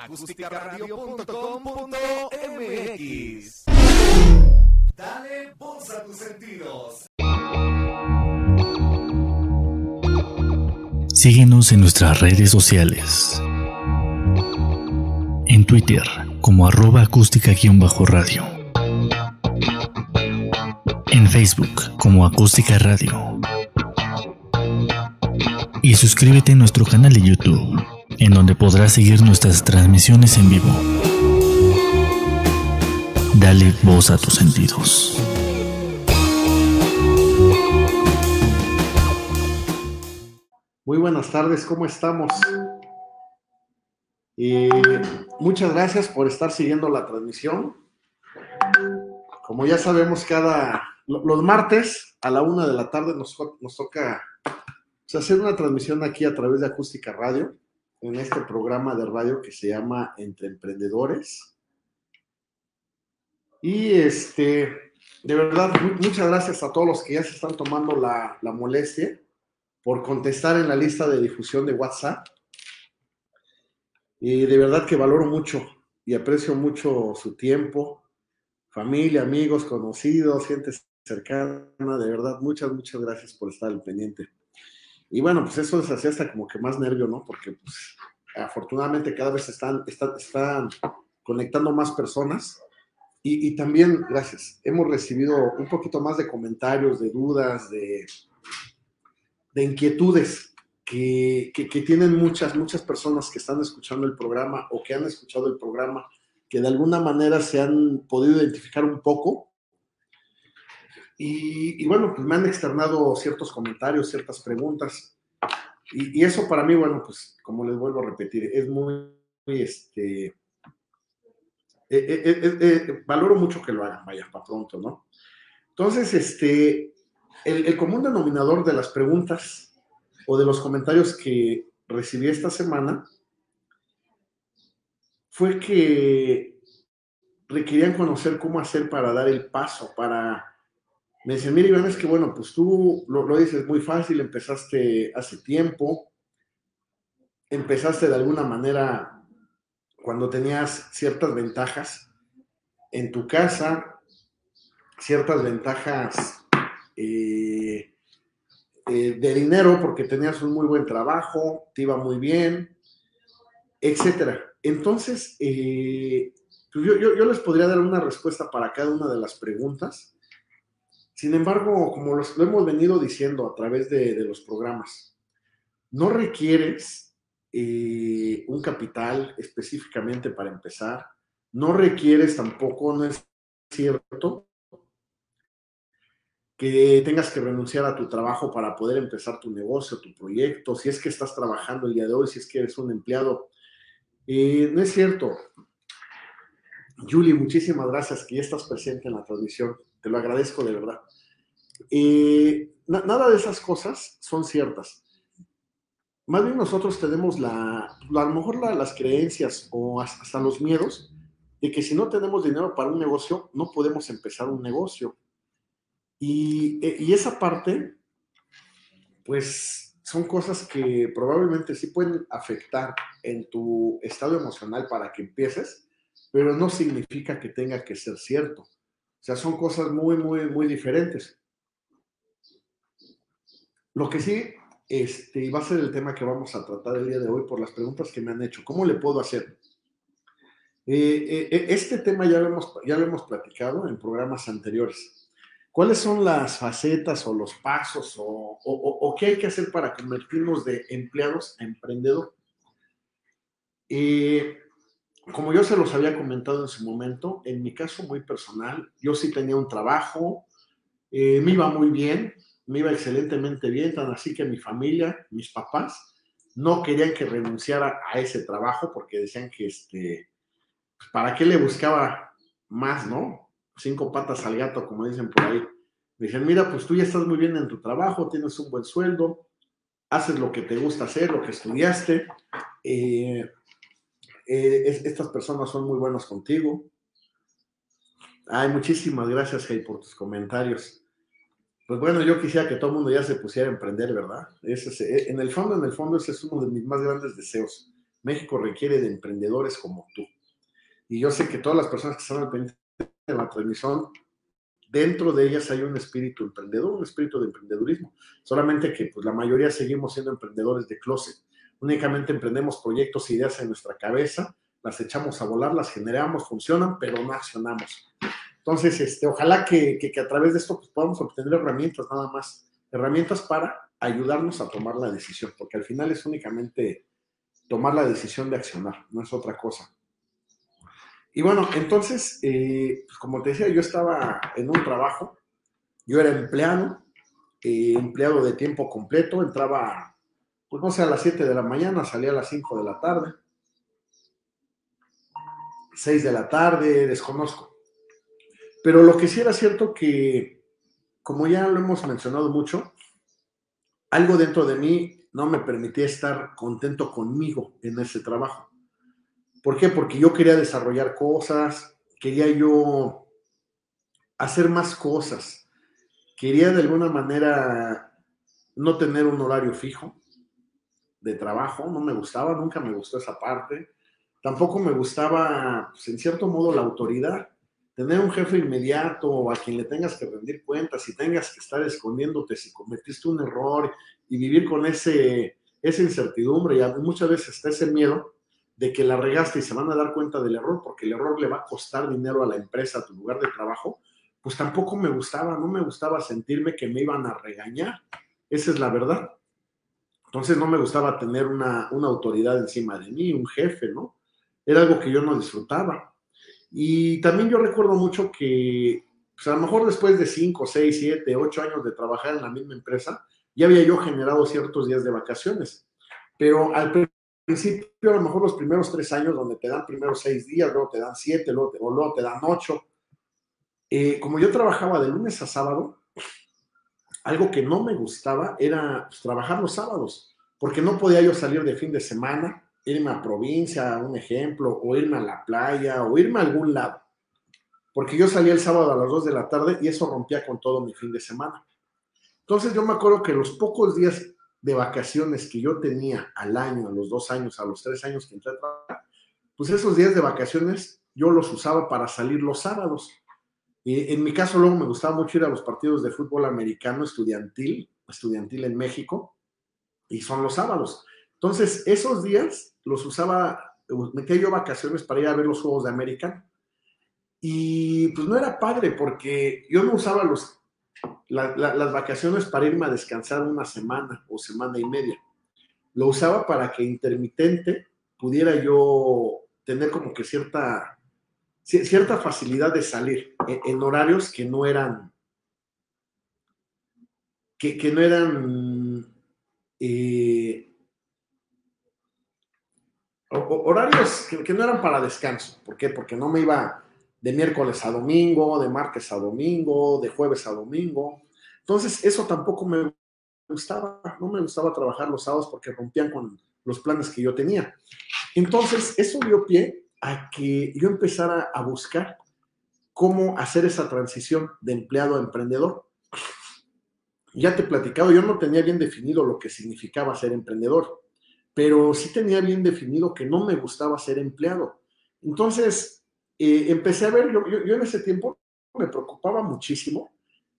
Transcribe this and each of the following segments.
acústicaradio.com.mx. Dale voz a tus sentidos. Síguenos en nuestras redes sociales. En Twitter como arroba acústica-radio. En Facebook como acústica radio. Y suscríbete a nuestro canal de YouTube, en donde podrás seguir nuestras transmisiones en vivo. Dale voz a tus sentidos. Muy buenas tardes, ¿cómo estamos? Eh, muchas gracias por estar siguiendo la transmisión. Como ya sabemos, cada los martes a la una de la tarde nos, toca pues, hacer una transmisión aquí a través de Acústica Radio, en este programa de radio que se llama Entre Emprendedores. Y este, de verdad, muchas gracias a todos los que ya se están tomando la, la molestia por contestar en la lista de difusión de WhatsApp. Y de verdad que valoro mucho y aprecio mucho su tiempo, familia, amigos, conocidos, gente cercana. De verdad, muchas, muchas gracias por estar al pendiente. Y bueno, pues eso es así hasta como que más nervio, ¿no? Porque pues afortunadamente cada vez están, están, están conectando más personas. Y, y, también, gracias, hemos recibido un poquito más de comentarios, de dudas, de, de inquietudes que, que, tienen muchas, muchas personas que están escuchando el programa o que han escuchado el programa, que de alguna manera se han podido identificar un poco. Y, y bueno, pues me han externado ciertos comentarios, ciertas preguntas. Y, y, eso para mí, bueno, pues como les vuelvo a repetir, es muy, muy este, eh, eh, eh, valoro mucho que lo hagan, vaya, para pronto, ¿no? Entonces, este, el, el, común denominador de las preguntas o de los comentarios que recibí esta semana fue que requerían conocer cómo hacer para dar el paso, para... Me dicen, mira, Iván, es que bueno, pues tú lo, lo dices muy fácil, empezaste hace tiempo, empezaste de alguna manera cuando tenías ciertas ventajas en tu casa, ciertas ventajas eh, eh, de dinero porque tenías un muy buen trabajo, te iba muy bien, etcétera. Entonces, eh, pues yo, yo, yo, les podría dar una respuesta para cada una de las preguntas. Sin embargo, como lo hemos venido diciendo a través de, de los programas, no requieres eh, un capital específicamente para empezar, no requieres tampoco, no es cierto, que tengas que renunciar a tu trabajo para poder empezar tu negocio, tu proyecto, si es que estás trabajando el día de hoy, si es que eres un empleado. Eh, no es cierto. Julie, muchísimas gracias que ya estás presente en la transmisión. Te lo agradezco de verdad. Eh, na nada de esas cosas son ciertas. Más bien nosotros tenemos la, a lo mejor la, las creencias o hasta los miedos de que si no tenemos dinero para un negocio, no podemos empezar un negocio. Y, y, esa parte, pues son cosas que probablemente sí pueden afectar en tu estado emocional para que empieces, pero no significa que tenga que ser cierto. O sea, son cosas muy, muy, muy diferentes. Lo que sí este, va a ser el tema que vamos a tratar el día de hoy por las preguntas que me han hecho. ¿Cómo le puedo hacer? Eh, eh, este tema ya lo, hemos, ya hemos platicado en programas anteriores. ¿Cuáles son las facetas o los pasos o qué hay que hacer para convertirnos de empleados a emprendedor? Eh, como yo se los había comentado en su momento, en mi caso muy personal, yo sí tenía un trabajo, eh, me iba muy bien, me iba excelentemente bien, tan así que mi familia, mis papás, no querían que renunciara a ese trabajo porque decían que, este, ¿para qué le buscaba más, no? Cinco patas al gato, como dicen por ahí. Dicen, mira, pues tú ya estás muy bien en tu trabajo, tienes un buen sueldo, haces lo que te gusta hacer, lo que estudiaste, eh, eh, es, estas personas son muy buenas contigo. Ay, muchísimas gracias, Hey, por tus comentarios. Pues bueno, yo quisiera que todo el mundo ya se pusiera a emprender, ¿verdad? Es, en el fondo, en el fondo, ese es uno de mis más grandes deseos. México requiere de emprendedores como tú. Y yo sé que todas las personas que están al pendiente de la transmisión, dentro de ellas hay un espíritu emprendedor, un espíritu de emprendedurismo. Solamente que pues, la mayoría seguimos siendo emprendedores de closet. Únicamente emprendemos proyectos, e ideas en nuestra cabeza, las echamos a volar, las generamos, funcionan, pero no accionamos. Entonces, este, ojalá que, que, a través de esto pues, podamos obtener herramientas nada más, herramientas para ayudarnos a tomar la decisión, porque al final es únicamente tomar la decisión de accionar, no es otra cosa. Y bueno, entonces, eh, pues como te decía, yo estaba en un trabajo, yo era empleado, eh, empleado de tiempo completo, entraba, pues no sé, a las 7 de la mañana, salía a las 5 de la tarde, 6 de la tarde, desconozco. Pero lo que sí era cierto que, como ya lo hemos mencionado mucho, algo dentro de mí no me permitía estar contento conmigo en ese trabajo. ¿Por qué? Porque yo quería desarrollar cosas, quería yo hacer más cosas, quería de alguna manera no tener un horario fijo de trabajo, no me gustaba, nunca me gustó esa parte. Tampoco me gustaba, pues, en cierto modo, la autoridad. Tener un jefe inmediato a quien le tengas que rendir cuentas y tengas que estar escondiéndote si cometiste un error y vivir con ese, esa incertidumbre y muchas veces está ese miedo de que la regaste y se van a dar cuenta del error porque el error le va a costar dinero a la empresa, a tu lugar de trabajo, pues tampoco me gustaba, no me gustaba sentirme que me iban a regañar. Esa es la verdad. Entonces no me gustaba tener una, autoridad encima de mí, un jefe, ¿no? Era algo que yo no disfrutaba. Y también yo recuerdo mucho que, pues a lo mejor después de 5, 6, 7, 8 años de trabajar en la misma empresa, ya había yo generado ciertos días de vacaciones. Pero al principio, a lo mejor los primeros tres años, donde te dan primero seis días, luego te dan siete, luego te, te dan ocho. Eh, como yo trabajaba de lunes a sábado, algo que no me gustaba era pues, trabajar los sábados, porque no podía yo salir de fin de semana, irme a provincia, un ejemplo, o irme a la playa, o irme a algún lado. Porque yo salía el sábado a las dos de la tarde y eso rompía con todo mi fin de semana. Entonces yo me acuerdo que los pocos días de vacaciones que yo tenía al año, a los dos años, a los tres años que entré a trabajar, pues esos días de vacaciones yo los usaba para salir los sábados. En mi caso luego me gustaba mucho ir a los partidos de fútbol americano estudiantil, estudiantil en México, y son los sábados. Entonces, esos días los usaba, metía yo vacaciones para ir a ver los Juegos de América. Y pues no era padre porque yo no usaba los las vacaciones para irme a descansar una semana o semana y media. Lo usaba para que intermitente pudiera yo tener como que cierta, cierta facilidad de salir en, horarios que no eran, que, no eran eh, horarios que, que, no eran para descanso. ¿Por qué? Porque no me iba de miércoles a domingo, de martes a domingo, de jueves a domingo. Entonces, eso tampoco me gustaba, no me gustaba trabajar los sábados porque rompían con los planes que yo tenía. Entonces, eso dio pie a que yo empezara a buscar cómo hacer esa transición de empleado a emprendedor. Ya te he platicado, yo no tenía bien definido lo que significaba ser emprendedor, pero sí tenía bien definido que no me gustaba ser empleado. Entonces, eh, empecé a ver, yo, en ese tiempo me preocupaba muchísimo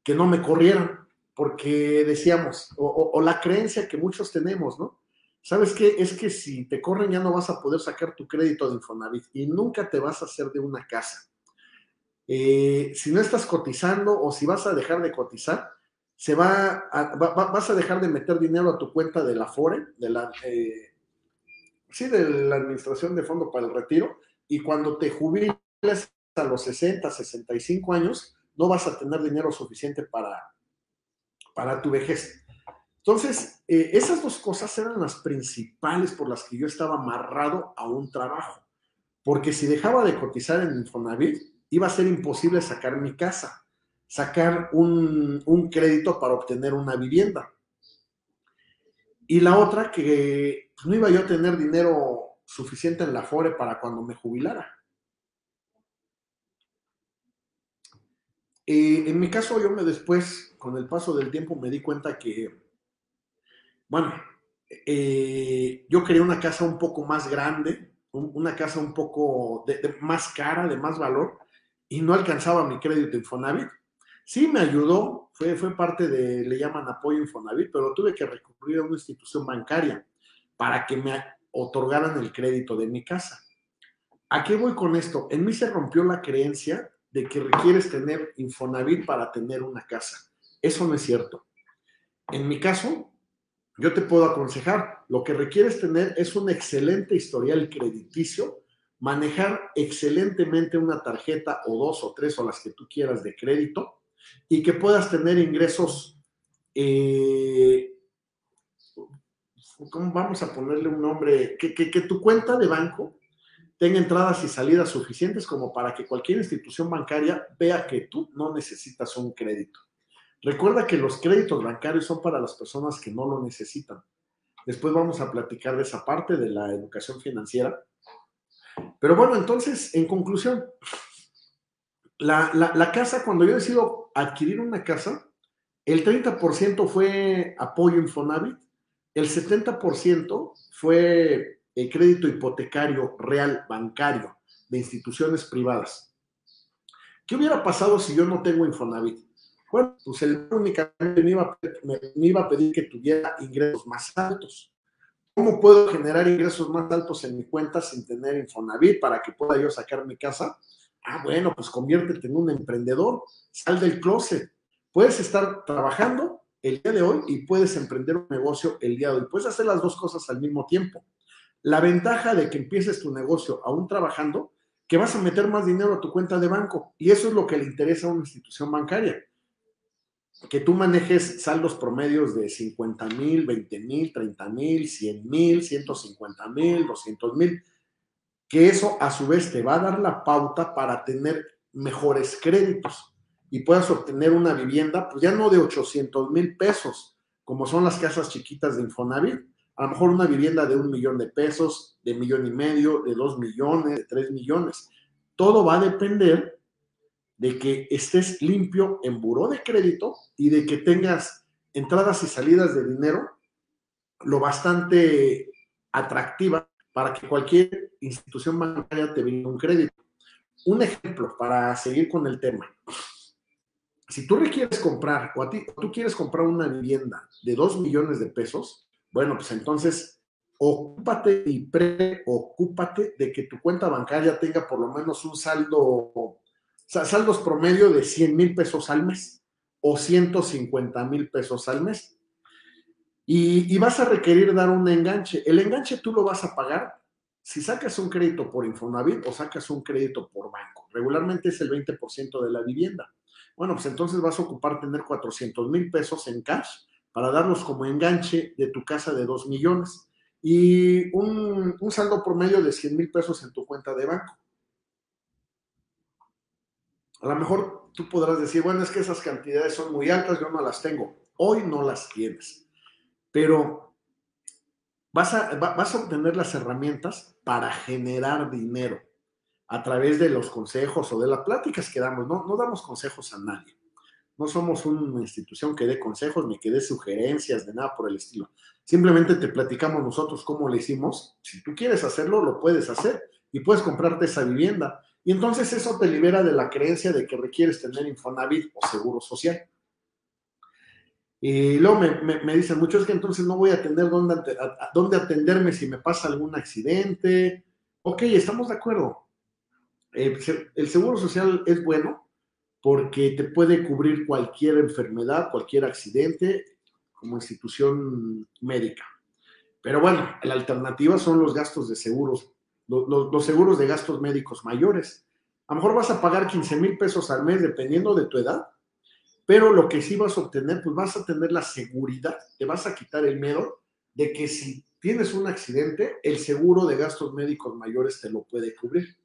que no me corrieran, porque decíamos, o, la creencia que muchos tenemos, ¿no? ¿Sabes qué? Es que si te corren ya no vas a poder sacar tu crédito de Infonavit y nunca te vas a hacer de una casa. Eh, si no estás cotizando o si vas a dejar de cotizar, se va, vas a dejar de meter dinero a tu cuenta de la FORE, de la, eh, sí, de la Administración de Fondo para el Retiro, y cuando te jubiles a los 60, 65 años, no vas a tener dinero suficiente para, para tu vejez. Entonces, eh, esas dos cosas eran las principales por las que yo estaba amarrado a un trabajo. Porque si dejaba de cotizar en Infonavit, iba a ser imposible sacar mi casa, sacar un, un crédito para obtener una vivienda. Y la otra, que no iba yo a tener dinero suficiente en la FORE para cuando me jubilara. Eh, en mi caso, yo me después, con el paso del tiempo, me di cuenta que, bueno, eh, yo quería una casa un poco más grande, una casa un poco de, más cara, de más valor, y no alcanzaba mi crédito Infonavit. Sí me ayudó, fue, fue parte de, le llaman apoyo Infonavit, pero tuve que recurrir a una institución bancaria para que me otorgaran el crédito de mi casa. ¿A qué voy con esto? En mí se rompió la creencia de que requieres tener Infonavit para tener una casa. Eso no es cierto. En mi caso, yo te puedo aconsejar, lo que requieres tener es un excelente historial crediticio, manejar excelentemente una tarjeta o dos o tres o las que tú quieras de crédito y que puedas tener ingresos, eh, ¿cómo vamos a ponerle un nombre? Que, que tu cuenta de banco tenga entradas y salidas suficientes como para que cualquier institución bancaria vea que tú no necesitas un crédito. Recuerda que los créditos bancarios son para las personas que no lo necesitan. Después vamos a platicar de esa parte de la educación financiera. Pero bueno, entonces, en conclusión, la, casa, cuando yo decido adquirir una casa, el 30% fue apoyo Infonavit, el 70% fue el crédito hipotecario real bancario de instituciones privadas. ¿Qué hubiera pasado si yo no tengo Infonavit? Bueno, pues el únicamente me me, iba a pedir que tuviera ingresos más altos. ¿Cómo puedo generar ingresos más altos en mi cuenta sin tener Infonavit para que pueda yo sacar mi casa? Ah, bueno, pues conviértete en un emprendedor, sal del closet. Puedes estar trabajando el día de hoy y puedes emprender un negocio el día de hoy. Puedes hacer las dos cosas al mismo tiempo. La ventaja de que empieces tu negocio aún trabajando, que vas a meter más dinero a tu cuenta de banco. Y eso es lo que le interesa a una institución bancaria que tú manejes saldos promedios de 50 mil, 20 mil, 30 mil, 100 mil, 150 mil, 200 mil, que eso a su vez te va a dar la pauta para tener mejores créditos y puedas obtener una vivienda, pues ya no de 800 mil pesos, como son las casas chiquitas de Infonavit, a lo mejor una vivienda de un millón de pesos, de millón y medio, de dos millones, de tres millones. Todo va a depender de que estés limpio en buró de crédito y de que tengas entradas y salidas de dinero lo bastante atractiva para que cualquier institución bancaria te brinde un crédito. Un ejemplo para seguir con el tema. Si tú requieres comprar o a ti, tú quieres comprar una vivienda de 2 millones de pesos, bueno, pues entonces ocúpate y preocúpate de que tu cuenta bancaria tenga por lo menos un saldo saldos promedio de 100 mil pesos al mes o 150 mil pesos al mes. Y, vas a requerir dar un enganche. El enganche tú lo vas a pagar si sacas un crédito por Infonavit o sacas un crédito por banco. Regularmente es el 20% de la vivienda. Bueno, pues entonces vas a ocupar tener 400 mil pesos en cash para darlos como enganche de tu casa de 2 millones y un, un saldo promedio de 100 mil pesos en tu cuenta de banco. A lo mejor tú podrás decir, bueno, es que esas cantidades son muy altas, yo no las tengo. Hoy no las tienes, pero vas a, vas a obtener las herramientas para generar dinero a través de los consejos o de las pláticas que damos. No, no damos consejos a nadie. No somos una institución que dé consejos ni que dé sugerencias de nada por el estilo. Simplemente te platicamos nosotros cómo lo hicimos. Si tú quieres hacerlo, lo puedes hacer y puedes comprarte esa vivienda y entonces eso te libera de la creencia de que requieres tener Infonavit o seguro social. Y luego me, dicen muchos que entonces no voy a tener dónde, dónde atenderme si me pasa algún accidente. Ok, estamos de acuerdo. Eh, el seguro social es bueno porque te puede cubrir cualquier enfermedad, cualquier accidente como institución médica. Pero bueno, la alternativa son los gastos de seguros los, seguros de gastos médicos mayores. A lo mejor vas a pagar 15 mil pesos al mes dependiendo de tu edad, pero lo que sí vas a obtener, pues vas a tener la seguridad, te vas a quitar el miedo de que si tienes un accidente, el seguro de gastos médicos mayores te lo puede cubrir.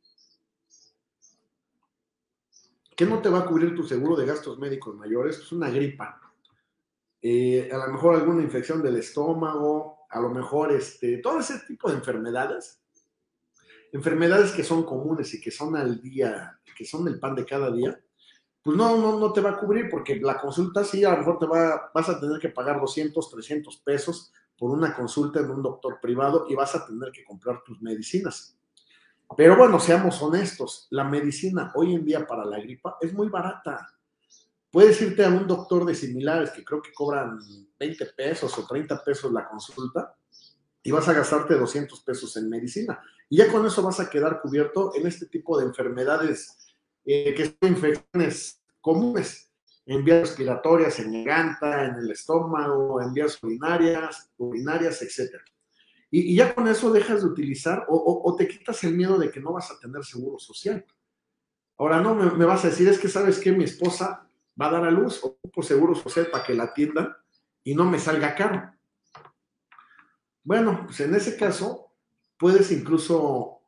¿Qué no te va a cubrir tu seguro de gastos médicos mayores? Es una gripa. Eh, a lo mejor alguna infección del estómago, a lo mejor este, todo ese tipo de enfermedades enfermedades que son comunes y que son al día, que son el pan de cada día, pues no, no, no te va a cubrir porque la consulta sí, a lo mejor te va, vas a tener que pagar 200, 300 pesos por una consulta en un doctor privado y vas a tener que comprar tus medicinas. Pero bueno, seamos honestos, la medicina hoy en día para la gripa es muy barata. Puedes irte a un doctor de similares que creo que cobran 20 pesos o 30 pesos la consulta y vas a gastarte 200 pesos en medicina. Y ya con eso vas a quedar cubierto en este tipo de enfermedades eh, que son infecciones comunes, en vías respiratorias, en garganta, en el estómago, en vías urinarias, urinarias, etc. Y, ya con eso dejas de utilizar o, te quitas el miedo de que no vas a tener seguro social. Ahora no me, vas a decir, es que sabes que mi esposa va a dar a luz o por seguro social para que la atiendan y no me salga caro. Bueno, pues en ese caso, puedes incluso,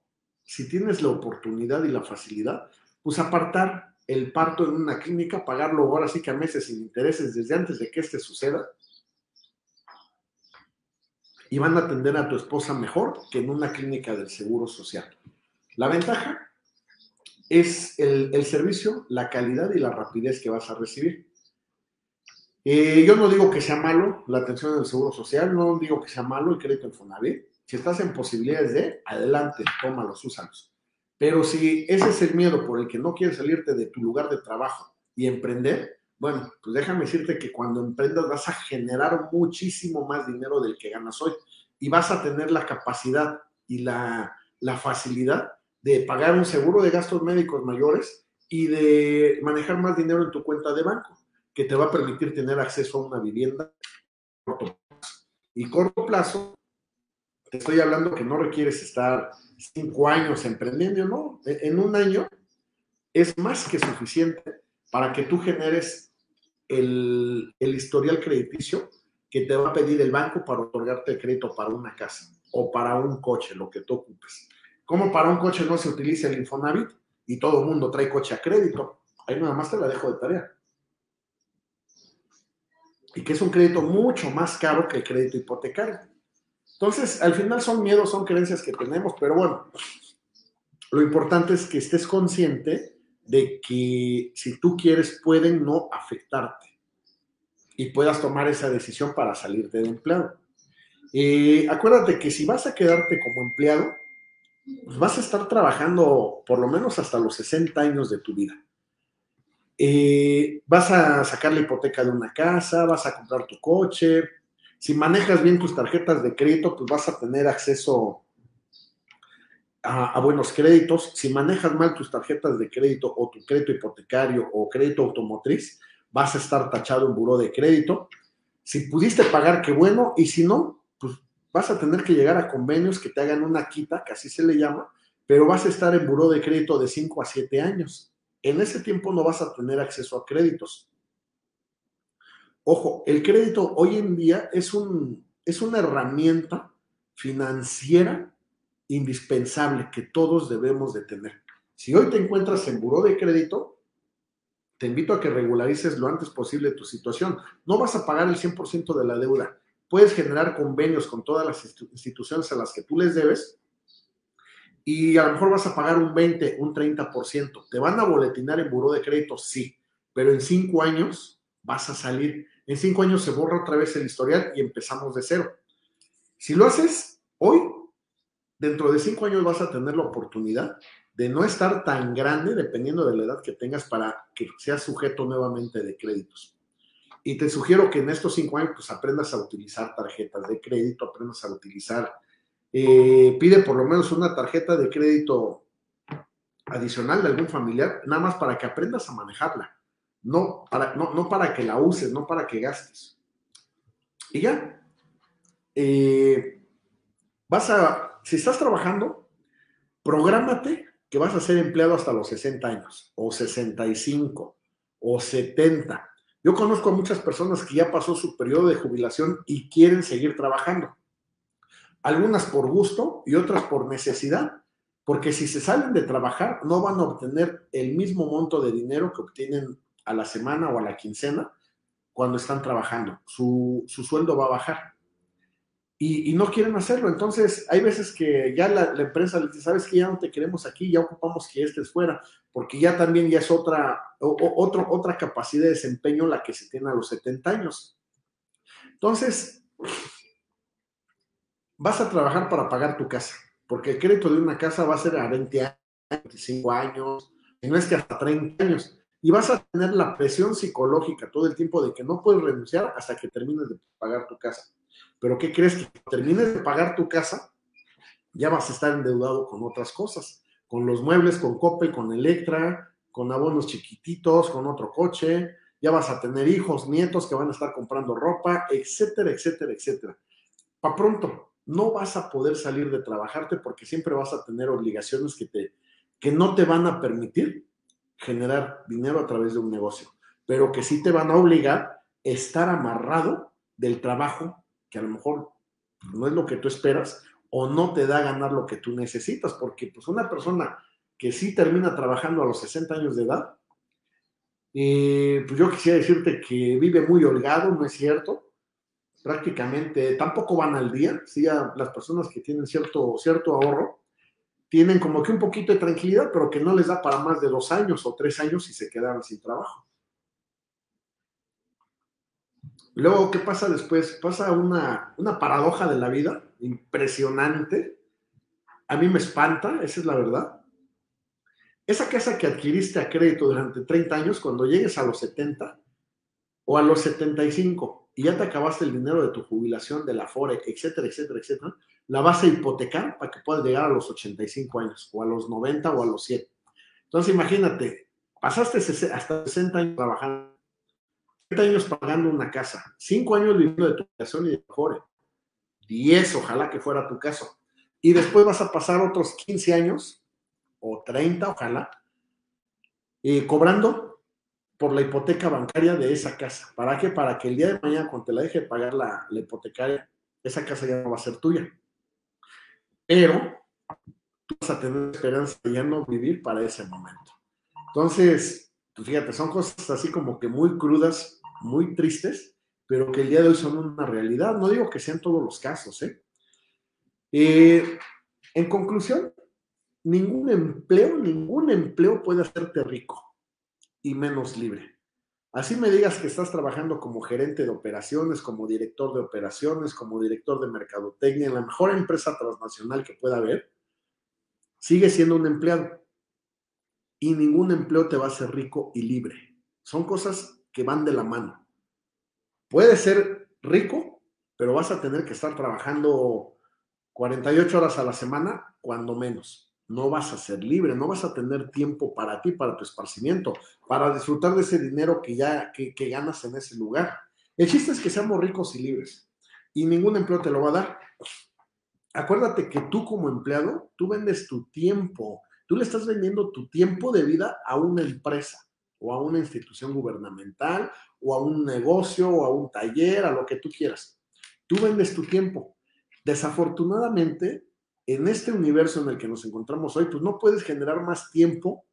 si tienes la oportunidad y la facilidad, pues apartar el parto en una clínica, pagarlo ahora sí que a meses sin intereses desde antes de que este suceda. Y van a atender a tu esposa mejor que en una clínica del Seguro Social. La ventaja es el, servicio, la calidad y la rapidez que vas a recibir. Eh, yo no digo que sea malo la atención del Seguro Social, no digo que sea malo el crédito en Fonavit. Si estás en posibilidades de, adelante, tómalos, úsalos. Pero si ese es el miedo por el que no quieres salirte de tu lugar de trabajo y emprender, bueno, pues déjame decirte que cuando emprendas vas a generar muchísimo más dinero del que ganas hoy y vas a tener la capacidad y la, la facilidad de pagar un seguro de gastos médicos mayores y de manejar más dinero en tu cuenta de banco que te va a permitir tener acceso a una vivienda corto plazo. Y corto plazo, te estoy hablando que no requieres estar cinco años emprendiendo, ¿no? E, en un año es más que suficiente para que tú generes el, historial crediticio que te va a pedir el banco para otorgarte el crédito para una casa o para un coche, lo que tú ocupes. Como para un coche no se utiliza el Infonavit y todo el mundo trae coche a crédito? Ahí nada más te la dejo de tarea y que es un crédito mucho más caro que el crédito hipotecario. Entonces, al final son miedos, son creencias que tenemos, pero bueno, lo importante es que estés consciente de que si tú quieres pueden no afectarte y puedas tomar esa decisión para salirte de empleado. Eh, acuérdate que si vas a quedarte como empleado, pues vas a estar trabajando por lo menos hasta los 60 años de tu vida. Eh, vas a sacar la hipoteca de una casa, vas a comprar tu coche. Si manejas bien tus tarjetas de crédito, pues vas a tener acceso a, buenos créditos. Si manejas mal tus tarjetas de crédito o tu crédito hipotecario o crédito automotriz, vas a estar tachado en buró de crédito. Si pudiste pagar, qué bueno. Y si no, pues vas a tener que llegar a convenios que te hagan una quita, que así se le llama, pero vas a estar en buró de crédito de 5 a 7 años en ese tiempo no vas a tener acceso a créditos. Ojo, el crédito hoy en día es, un, es una herramienta financiera indispensable que todos debemos de tener. Si hoy te encuentras en buró de crédito, te invito a que regularices lo antes posible tu situación. No vas a pagar el 100% de la deuda. Puedes generar convenios con todas las instituciones a las que tú les debes y a lo mejor vas a pagar un 20, un 30%. ¿Te van a boletinar en buró de crédito? Sí, pero en cinco años vas a salir. En cinco años se borra otra vez el historial y empezamos de cero. Si lo haces hoy, dentro de cinco años vas a tener la oportunidad de no estar tan grande, dependiendo de la edad que tengas, para que seas sujeto nuevamente de créditos. Y te sugiero que en estos cinco años pues aprendas a utilizar tarjetas de crédito, aprendas a utilizar eh, pide por lo menos una tarjeta de crédito adicional de algún familiar, nada más para que aprendas a manejarla, no para, no, para que la uses, no para que gastes. Y ya, eh, vas a, si estás trabajando, prográmate que vas a ser empleado hasta los 60 años, o 65, o 70. Yo conozco a muchas personas que ya pasó su periodo de jubilación y quieren seguir trabajando algunas por gusto y otras por necesidad, porque si se salen de trabajar no van a obtener el mismo monto de dinero que obtienen a la semana o a la quincena cuando están trabajando. Su, sueldo va a bajar. Y, no quieren hacerlo. Entonces, hay veces que ya la, empresa les dice, sabes que ya no te queremos aquí, ya ocupamos que estés fuera, porque ya también ya es otra, otra capacidad de desempeño la que se tiene a los 70 años. Entonces, vas a trabajar para pagar tu casa, porque el crédito de una casa va a ser a 20 años, 25 años, no es que hasta 30 años. Y vas a tener la presión psicológica todo el tiempo de que no puedes renunciar hasta que termines de pagar tu casa. Pero ¿qué crees? Que termines de pagar tu casa, ya vas a estar endeudado con otras cosas, con los muebles, con Coppel, con Electra, con abonos chiquititos, con otro coche, ya vas a tener hijos, nietos que van a estar comprando ropa, etcétera, etcétera, etcétera. Para pronto, no vas a poder salir de trabajarte porque siempre vas a tener obligaciones que, te, que no te van a permitir generar dinero a través de un negocio, pero que sí te van a obligar a estar amarrado del trabajo que a lo mejor no es lo que tú esperas o no te da a ganar lo que tú necesitas, porque pues una persona que sí termina trabajando a los 60 años de edad, eh, pues yo quisiera decirte que vive muy holgado, no es cierto, prácticamente tampoco van al día, sí, las personas que tienen cierto, cierto ahorro, tienen como que un poquito de tranquilidad, pero que no les da para más de dos años o tres años y se quedan sin trabajo. Luego, ¿qué pasa después? Pasa una, una paradoja de la vida impresionante. A mí me espanta, esa es la verdad. Esa casa que adquiriste a crédito durante 30 años, cuando llegues a los 70 o a los 75 y ya te acabaste el dinero de tu jubilación, de la FORE, etcétera, etcétera, etcétera, la vas a hipotecar para que puedas llegar a los 85 años, o a los 90 o a los 100. Entonces, imagínate, pasaste hasta 60 años trabajando, 30 años pagando una casa, 5 años viviendo de tu jubilación y de FORE, 10, ojalá que fuera tu caso. Y después vas a pasar otros 15 años, o 30, ojalá, eh, cobrando por la hipoteca bancaria de esa casa. ¿Para qué? Para que el día de mañana, cuando te la deje pagar la, la hipotecaria, esa casa ya no va a ser tuya pero tú vas a tener esperanza de ya no vivir para ese momento. Entonces, pues fíjate, son cosas así como que muy crudas, muy tristes, pero que el día de hoy son una realidad. No digo que sean todos los casos, ¿eh? eh en conclusión, ningún empleo, ningún empleo puede hacerte rico y menos libre. Así me digas que estás trabajando como gerente de operaciones, como director de operaciones, como director de mercadotecnia en la mejor empresa transnacional que pueda haber, sigue siendo un empleado. Y ningún empleo te va a hacer rico y libre. Son cosas que van de la mano. Puedes ser rico, pero vas a tener que estar trabajando 48 horas a la semana, cuando menos no vas a ser libre, no vas a tener tiempo para ti, para tu esparcimiento, para disfrutar de ese dinero que ya que, ganas en ese lugar. El chiste es que seamos ricos y libres y ningún empleo te lo va a dar. Acuérdate que tú como empleado, tú vendes tu tiempo, tú le estás vendiendo tu tiempo de vida a una empresa o a una institución gubernamental o a un negocio o a un taller, a lo que tú quieras. Tú vendes tu tiempo. Desafortunadamente, en este universo en el que nos encontramos hoy, pues no puedes generar más tiempo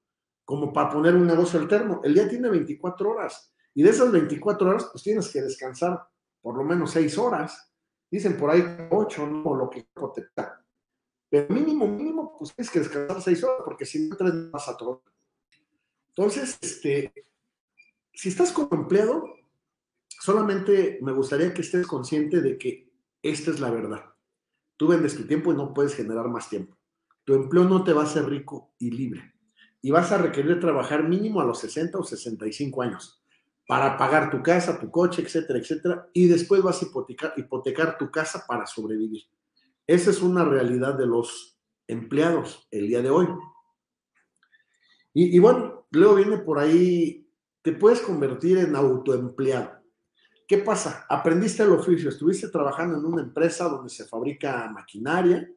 como para poner un negocio alterno. El día tiene 24 horas y de esas 24 horas, pues tienes que descansar por lo menos 6 horas. Dicen por ahí 8, ¿no? lo que te da. Pero mínimo, mínimo, pues tienes que descansar 6 horas porque si no, tres más a todo. Entonces, este, si estás como empleado, solamente me gustaría que estés consciente de que esta es la verdad. Tú vendes tu tiempo y no puedes generar más tiempo. Tu empleo no te va a hacer rico y libre. Y vas a requerir trabajar mínimo a los 60 o 65 años para pagar tu casa, tu coche, etcétera, etcétera. Y después vas a hipotecar, hipotecar tu casa para sobrevivir. Esa es una realidad de los empleados el día de hoy. Y, y bueno, luego viene por ahí, te puedes convertir en autoempleado. ¿Qué pasa? Aprendiste el oficio, estuviste trabajando en una empresa donde se fabrica maquinaria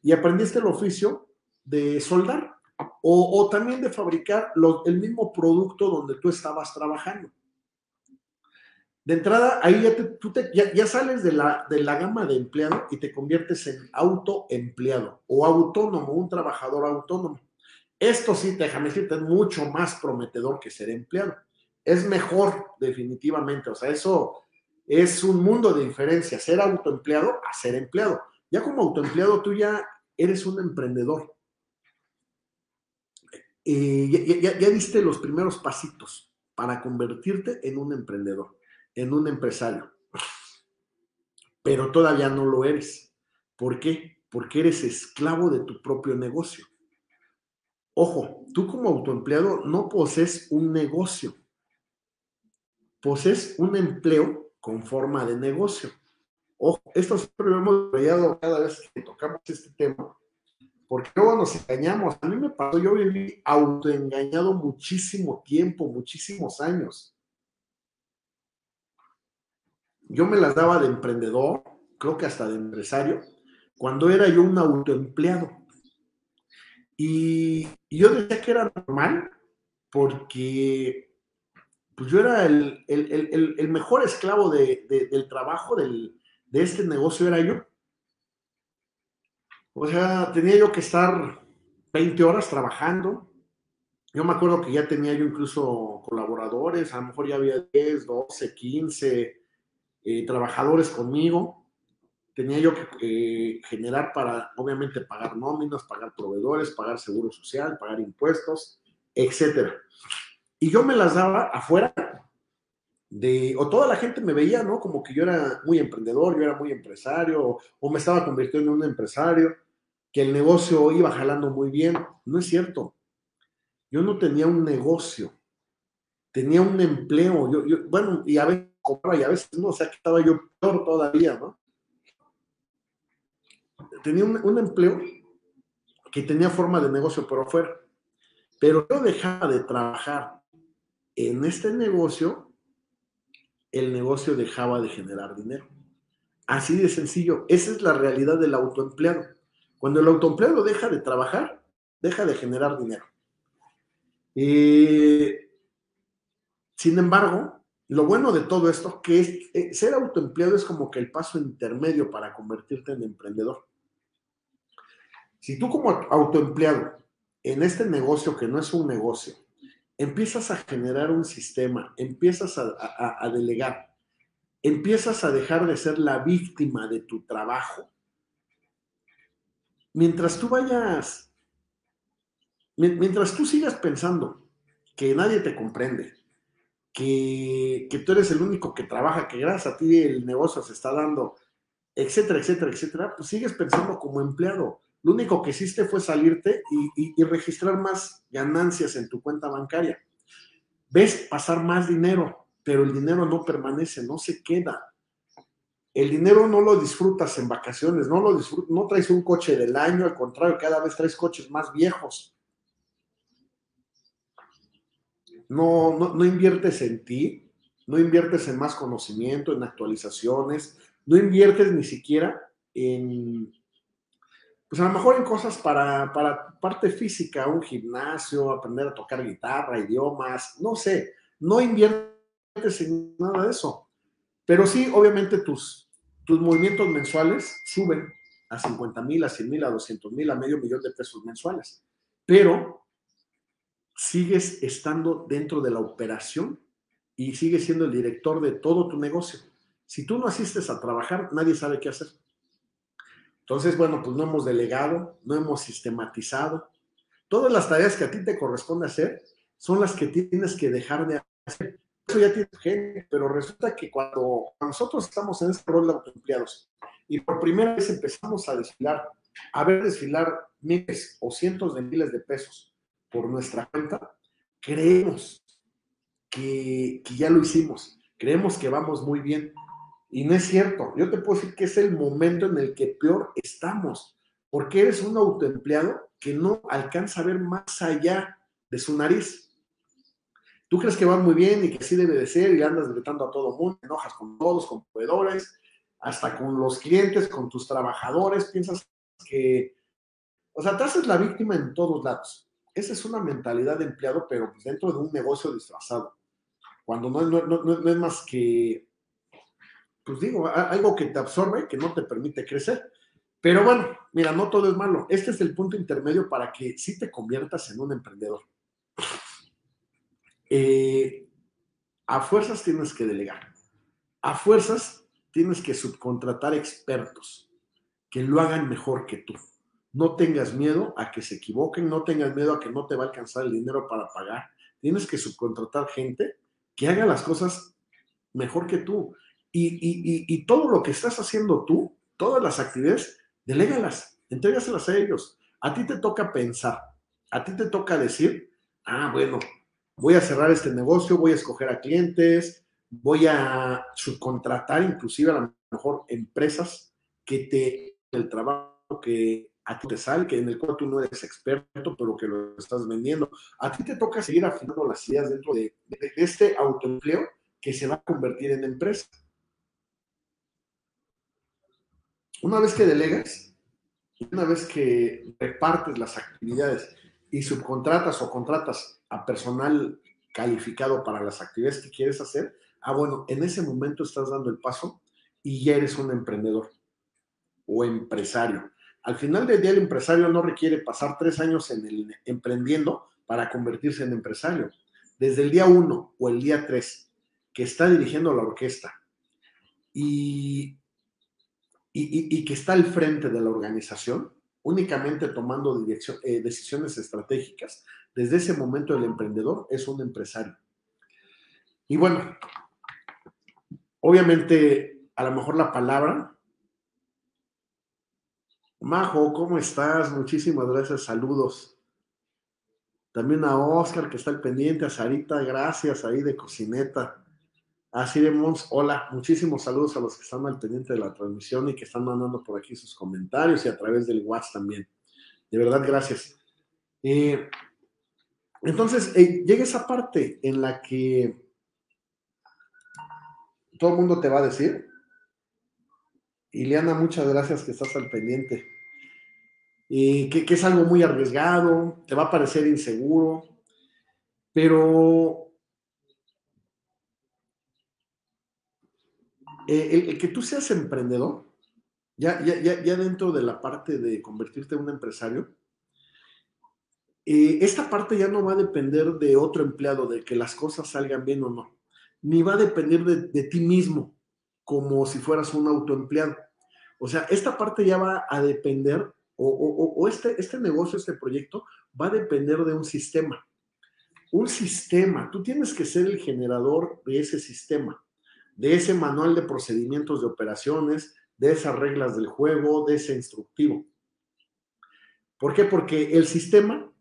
y aprendiste el oficio de soldar o, también de fabricar el mismo producto donde tú estabas trabajando. De entrada, ahí ya, sales de la, de la gama de empleado y te conviertes en autoempleado o autónomo, un trabajador autónomo. Esto sí, déjame decirte, es mucho más prometedor que ser empleado es mejor definitivamente. O sea, eso es un mundo de diferencia, ser autoempleado a ser empleado. Ya como autoempleado tú ya eres un emprendedor. Eh, ya, ya, diste los primeros pasitos para convertirte en un emprendedor, en un empresario. Pero todavía no lo eres. ¿Por qué? Porque eres esclavo de tu propio negocio. Ojo, tú como autoempleado no posees un negocio, posees un empleo con forma de negocio. Ojo, esto siempre lo hemos rayado cada vez que tocamos este tema, porque luego nos engañamos. A mí me pasó, yo viví autoengañado muchísimo tiempo, muchísimos años. Yo me las daba de emprendedor, creo que hasta de empresario, cuando era yo un autoempleado. Y, yo decía que era normal porque pues yo era el, mejor esclavo del trabajo de este negocio, era yo. O sea, tenía yo que estar 20 horas trabajando. Yo me acuerdo que ya tenía yo incluso colaboradores, a lo mejor ya había 10, 12, 15 trabajadores conmigo. Tenía yo que generar para, obviamente, pagar nóminas, pagar proveedores, pagar seguro social, pagar impuestos, etcétera. Y yo me las daba afuera de, o toda la gente me veía, ¿no? Como que yo era muy emprendedor, yo era muy empresario, o, me estaba convirtiendo en un empresario, que el negocio iba jalando muy bien. No es cierto. Yo no tenía un negocio, tenía un empleo. Yo, yo, bueno, y a veces y a veces no, o sea que estaba yo peor todavía, ¿no? Tenía un, empleo que tenía forma de negocio por afuera, pero yo dejaba de trabajar en este negocio, el negocio dejaba de generar dinero. Así de sencillo, esa es la realidad del autoempleado. Cuando el autoempleado deja de trabajar, deja de generar dinero. Eh, sin embargo, lo bueno de todo esto, que es, eh, ser autoempleado es como que el paso intermedio para convertirte en emprendedor. Si tú como autoempleado en este negocio que no es un negocio, empiezas a generar un sistema, empiezas a, delegar, empiezas a dejar de ser la víctima de tu trabajo, mientras tú vayas, mientras tú sigas pensando que nadie te comprende, que, tú eres el único que trabaja, que gracias a ti el negocio se está dando, etcétera, etcétera, etcétera, pues sigues pensando como empleado. Lo único que hiciste fue salirte y, registrar más ganancias en tu cuenta bancaria. Ves pasar más dinero, pero el dinero no permanece, no se queda. El dinero no lo disfrutas en vacaciones, no lo no traes un coche del año, al contrario, cada vez traes coches más viejos. no, no, inviertes en ti, no inviertes en más conocimiento, en actualizaciones, no inviertes ni siquiera en, pues a lo mejor en cosas para, para parte física, un gimnasio, aprender a tocar guitarra, idiomas, no sé, no inviertes en nada de eso. Pero sí, obviamente tus, tus movimientos mensuales suben a 50 mil, a 100 mil, a 200 mil, a medio millón de pesos mensuales. Pero sigues estando dentro de la operación y sigues siendo el director de todo tu negocio. Si tú no asistes a trabajar, nadie sabe qué hacer. Entonces, bueno, pues no hemos delegado, no hemos sistematizado. Todas las tareas que a ti te corresponde hacer son las que tienes que dejar de hacer. Eso ya tienes gente, pero resulta que cuando nosotros estamos en este rol de autoempleados y por primera vez empezamos a desfilar, a ver desfilar miles o cientos de miles de pesos por nuestra cuenta, creemos que, ya lo hicimos, creemos que vamos muy bien. Y no es cierto. Yo te puedo decir que es el momento en el que peor estamos, porque eres un autoempleado que no alcanza a ver más allá de su nariz. Tú crees que va muy bien y que así debe de ser y andas gritando a todo mundo, enojas con todos, con proveedores, hasta con los clientes, con tus trabajadores, piensas que, o sea, te haces la víctima en todos lados. Esa es una mentalidad de empleado, pero pues dentro de un negocio disfrazado. Cuando no, no, es más que, pues digo, algo que te absorbe, que no te permite crecer. Pero bueno, mira, no todo es malo. Este es el punto intermedio para que sí te conviertas en un emprendedor. Eh, a fuerzas tienes que delegar. A fuerzas tienes que subcontratar expertos que lo hagan mejor que tú. No tengas miedo a que se equivoquen, no tengas miedo a que no te va a alcanzar el dinero para pagar. Tienes que subcontratar gente que haga las cosas mejor que tú. Y, todo lo que estás haciendo tú, todas las actividades, delégalas, entrégaselas a ellos. A ti te toca pensar, a ti te toca decir, ah, bueno, voy a cerrar este negocio, voy a escoger a clientes, voy a subcontratar inclusive a lo mejor empresas que te el trabajo que a ti te sale, que en el cual tú no eres experto, pero que lo estás vendiendo. A ti te toca seguir afinando las ideas dentro de, de este autoempleo que se va a convertir en empresa. Una vez que delegas, una vez que repartes las actividades y subcontratas o contratas a personal calificado para las actividades que quieres hacer, ah, bueno, en ese momento estás dando el paso y ya eres un emprendedor o empresario. Al final del día, el empresario no requiere pasar tres años en el emprendiendo para convertirse en empresario. Desde el día uno o el día tres que está dirigiendo la orquesta y, y, que está al frente de la organización, únicamente tomando eh, decisiones estratégicas, desde ese momento el emprendedor es un empresario. Y bueno, obviamente a lo mejor la palabra Majo, ¿cómo estás? Muchísimas gracias, saludos. También a Oscar, que está al pendiente, a Sarita, gracias ahí de cocineta. A Sire hola, muchísimos saludos a los que están al pendiente de la transmisión y que están mandando por aquí sus comentarios y a través del WhatsApp también. De verdad, gracias. Eh, entonces, eh, llega esa parte en la que todo el mundo te va a decir, Ileana, muchas gracias que estás al pendiente. Y que, es algo muy arriesgado, te va a parecer inseguro, pero eh, el, que tú seas emprendedor, ya, ya, ya, dentro de la parte de convertirte en un empresario, eh, esta parte ya no va a depender de otro empleado, de que las cosas salgan bien o no, ni va a depender de ti mismo como si fueras un autoempleado. O sea, esta parte ya va a depender, o, este, este negocio, este proyecto, va a depender de un sistema. Un sistema, tú tienes que ser el generador de ese sistema, de ese manual de procedimientos de operaciones, de esas reglas del juego, de ese instructivo. ¿Por qué? Porque el sistema,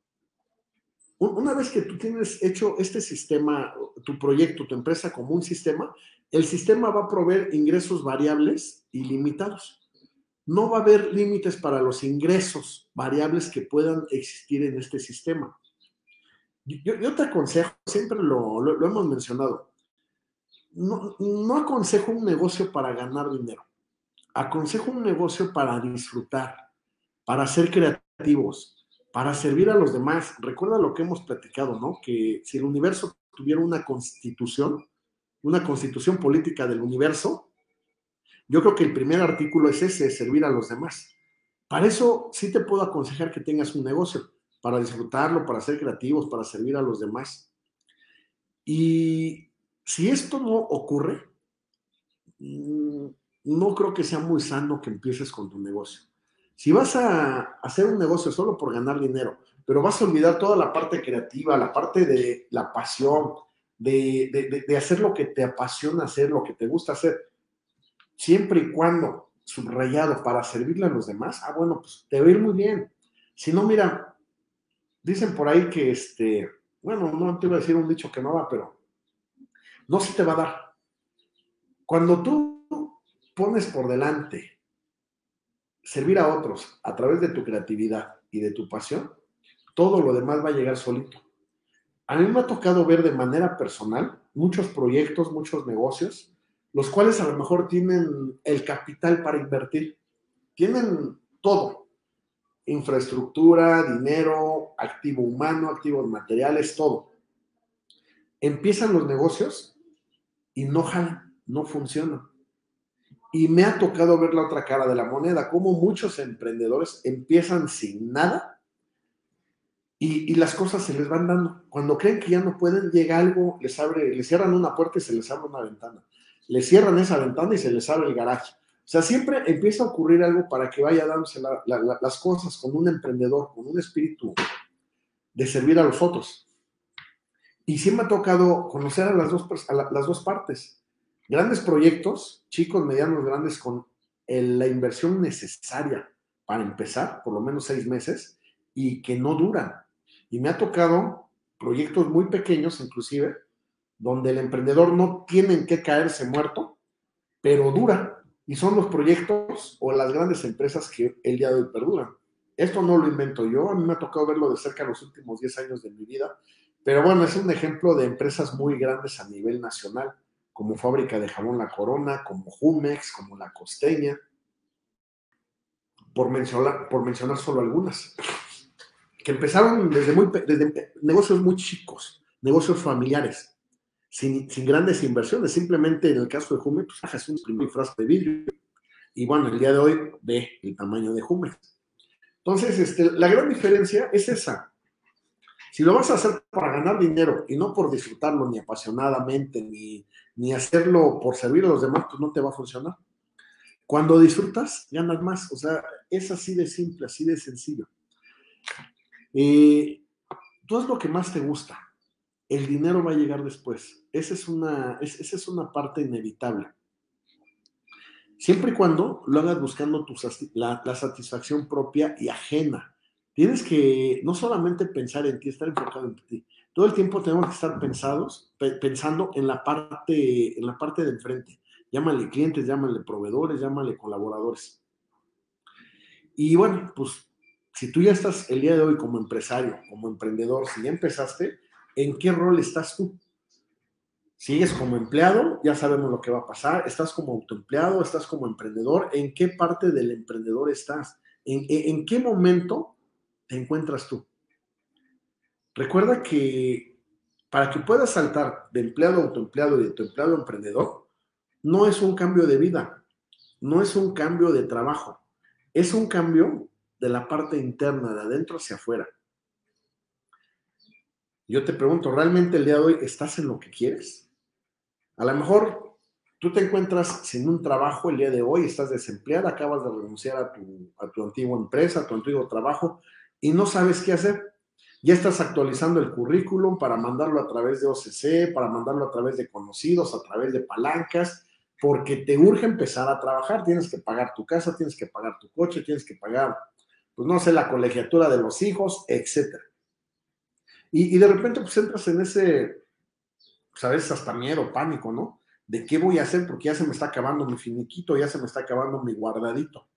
una vez que tú tienes hecho este sistema, tu proyecto, tu empresa como un sistema, el sistema va a proveer ingresos variables ilimitados. No va a haber límites para los ingresos variables que puedan existir en este sistema. Yo, te aconsejo, siempre lo, hemos mencionado, no, aconsejo un negocio para ganar dinero, aconsejo un negocio para disfrutar, para ser creativos, para servir a los demás. Recuerda lo que hemos platicado, ¿no? Que si el universo tuviera una constitución, una constitución política del universo, yo creo que el primer artículo es ese, servir a los demás. Para eso sí te puedo aconsejar que tengas un negocio, para disfrutarlo, para ser creativos, para servir a los demás. Y si esto no ocurre, mm, no creo que sea muy sano que empieces con tu negocio. Si vas a hacer un negocio solo por ganar dinero, pero vas a olvidar toda la parte creativa, la parte de la pasión, de, hacer lo que te apasiona hacer, lo que te gusta hacer, siempre y cuando subrayado para servirle a los demás, ah, bueno, pues te va a ir muy bien. Si no, mira, dicen por ahí que este, bueno, no te iba a decir un dicho que no va, pero no se te va a dar. Cuando tú pones por delante servir a otros a través de tu creatividad y de tu pasión, todo lo demás va a llegar solito. A mí me ha tocado ver de manera personal muchos proyectos, muchos negocios, los cuales a lo mejor tienen el capital para invertir, tienen todo, infraestructura, dinero, activo humano, activos materiales, todo. Empiezan los negocios y no jalan, no funcionan. Y me ha tocado ver la otra cara de la moneda, como muchos emprendedores empiezan sin nada y, las cosas se les van dando. Cuando creen que ya no pueden, llega algo, les abre, les cierran una puerta y se les abre una ventana. Les cierran esa ventana y se les abre el garaje. O sea, siempre empieza a ocurrir algo para que vaya dándose las cosas con un emprendedor, con un espíritu de servir a los otros. Y sí me ha tocado conocer a las dos, las dos partes. Grandes proyectos, chicos, medianos, grandes, con la inversión necesaria para empezar, por lo menos seis meses, y que no duran. Y me ha tocado proyectos muy pequeños, inclusive, donde el emprendedor no tiene que caerse muerto, pero dura. Y son los proyectos o las grandes empresas que el día de hoy perduran. Esto no lo invento yo, a mí me ha tocado verlo de cerca los últimos 10 años de mi vida, pero bueno, es un ejemplo de empresas muy grandes a nivel nacional, como Fábrica de Jabón La Corona, como Jumex, como La Costeña, por mencionar, por mencionar solo algunas, que empezaron desde, muy, desde negocios muy chicos, negocios familiares, sin, sin, grandes inversiones, simplemente en el caso de Jumex, pues un primer frasco de vidrio, y bueno, el día de hoy ve el tamaño de Jumex. Entonces, este, la gran diferencia es esa. Si lo vas a hacer para ganar dinero y no por disfrutarlo ni apasionadamente, ni, ni hacerlo por servir a los demás, pues no te va a funcionar. Cuando disfrutas, ganas más. O sea, es así de simple, así de sencillo. Eh, tú haz lo que más te gusta. El dinero va a llegar después. Esa es una, esa es una parte inevitable. Siempre y cuando lo hagas buscando tu, la, la, satisfacción propia y ajena. Tienes que no solamente pensar en ti, estar enfocado en ti. Todo el tiempo tenemos que estar pensados, pensando en la parte, en la parte de enfrente. Llámale clientes, llámale proveedores, llámale colaboradores. Y bueno, pues si tú ya estás el día de hoy como empresario, como emprendedor, si ya empezaste, ¿en qué rol estás tú? Sigues como empleado, ya sabemos lo que va a pasar. Estás como autoempleado, estás como emprendedor. ¿En qué parte del emprendedor estás? ¿En, en qué momento te encuentras tú? Recuerda que para que puedas saltar de empleado a autoempleado y de autoempleado a emprendedor, no es un cambio de vida, no es un cambio de trabajo, es un cambio de la parte interna, de adentro hacia afuera. Yo te pregunto, ¿realmente el día de hoy estás en lo que quieres? A lo mejor tú te encuentras sin un trabajo el día de hoy, estás desempleada, acabas de renunciar a tu, a tu antigua empresa, a tu antiguo trabajo y no sabes qué hacer. Ya estás actualizando el currículum para mandarlo a través de OCC, para mandarlo a través de conocidos, a través de palancas, porque te urge empezar a trabajar. Tienes que pagar tu casa, tienes que pagar tu coche, tienes que pagar, pues no sé, la colegiatura de los hijos, etc. Y, de repente pues entras en ese pues a veces hasta miedo, pánico, ¿no? ¿De qué voy a hacer? Porque ya se me está acabando mi finiquito, ya se me está acabando mi guardadito.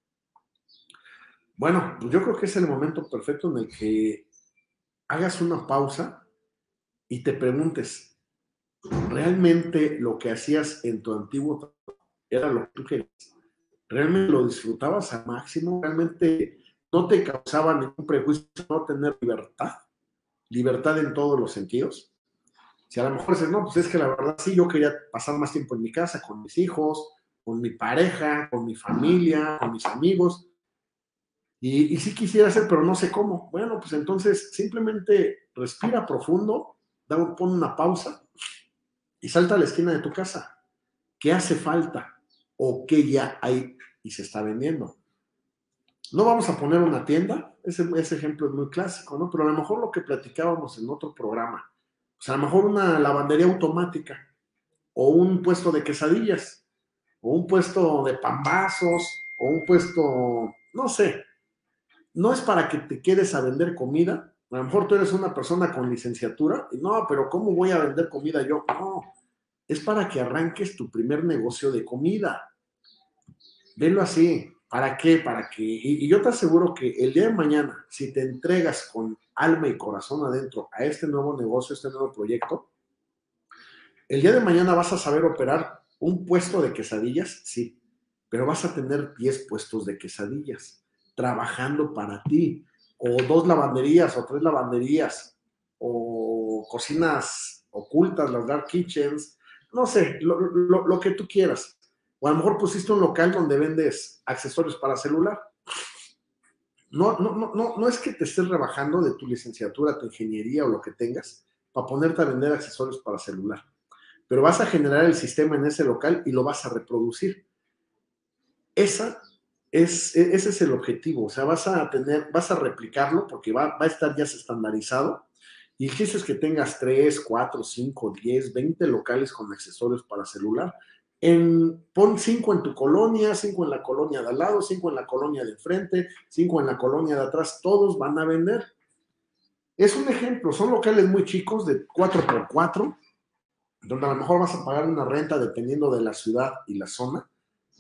Bueno, pues yo creo que es el momento perfecto en el que hagas una pausa y te preguntes, ¿realmente lo que hacías en tu antiguo trabajo era lo que tú querías? ¿Realmente lo disfrutabas al máximo? ¿Realmente no te causaba ningún prejuicio no tener libertad? ¿Libertad en todos los sentidos? Si a lo mejor dices, no, pues es que la verdad sí, yo quería pasar más tiempo en mi casa, con mis hijos, con mi pareja, con mi familia, con mis amigos. Y, sí quisiera hacer, pero no sé cómo. Bueno, pues entonces simplemente respira profundo, da, pon una pausa y salta a la esquina de tu casa. ¿Qué hace falta? ¿O qué ya hay y se está vendiendo? No vamos a poner una tienda, ese, ese ejemplo es muy clásico, ¿no? Pero a lo mejor lo que platicábamos en otro programa, sea, a lo mejor una lavandería automática, o un puesto de quesadillas, o un puesto de pambazos, o un puesto, no sé. No es para que te quedes a vender comida. A lo mejor tú eres una persona con licenciatura y no, pero ¿cómo voy a vender comida yo? No, es para que arranques tu primer negocio de comida. Velo así. ¿Para qué? Para que, y, yo te aseguro que el día de mañana, si te entregas con alma y corazón adentro a este nuevo negocio, este nuevo proyecto, el día de mañana vas a saber operar un puesto de quesadillas, sí, pero vas a tener 10 puestos de quesadillas trabajando para ti, o dos lavanderías, o tres lavanderías, o cocinas ocultas, las dark kitchens, no sé, lo, que tú quieras. O a lo mejor pusiste un local donde vendes accesorios para celular no, no, no, no, no es que te estés rebajando de tu licenciatura, tu ingeniería o lo que tengas para ponerte a vender accesorios para celular. Pero vas a generar el sistema en ese local y lo vas a reproducir. Esa es, e, ese es el objetivo. O sea, vas a tener, vas a replicarlo porque va, va a estar ya estandarizado. Y el es que tengas 3, 4, 5, 10, 20 locales con accesorios para celular. en, pon cinco en tu colonia, cinco en la colonia de al lado, cinco en la colonia de frente, cinco en la colonia de atrás, todos van a vender. Es un ejemplo, son locales muy chicos de 4x4, donde a lo mejor vas a pagar una renta dependiendo de la ciudad y la zona,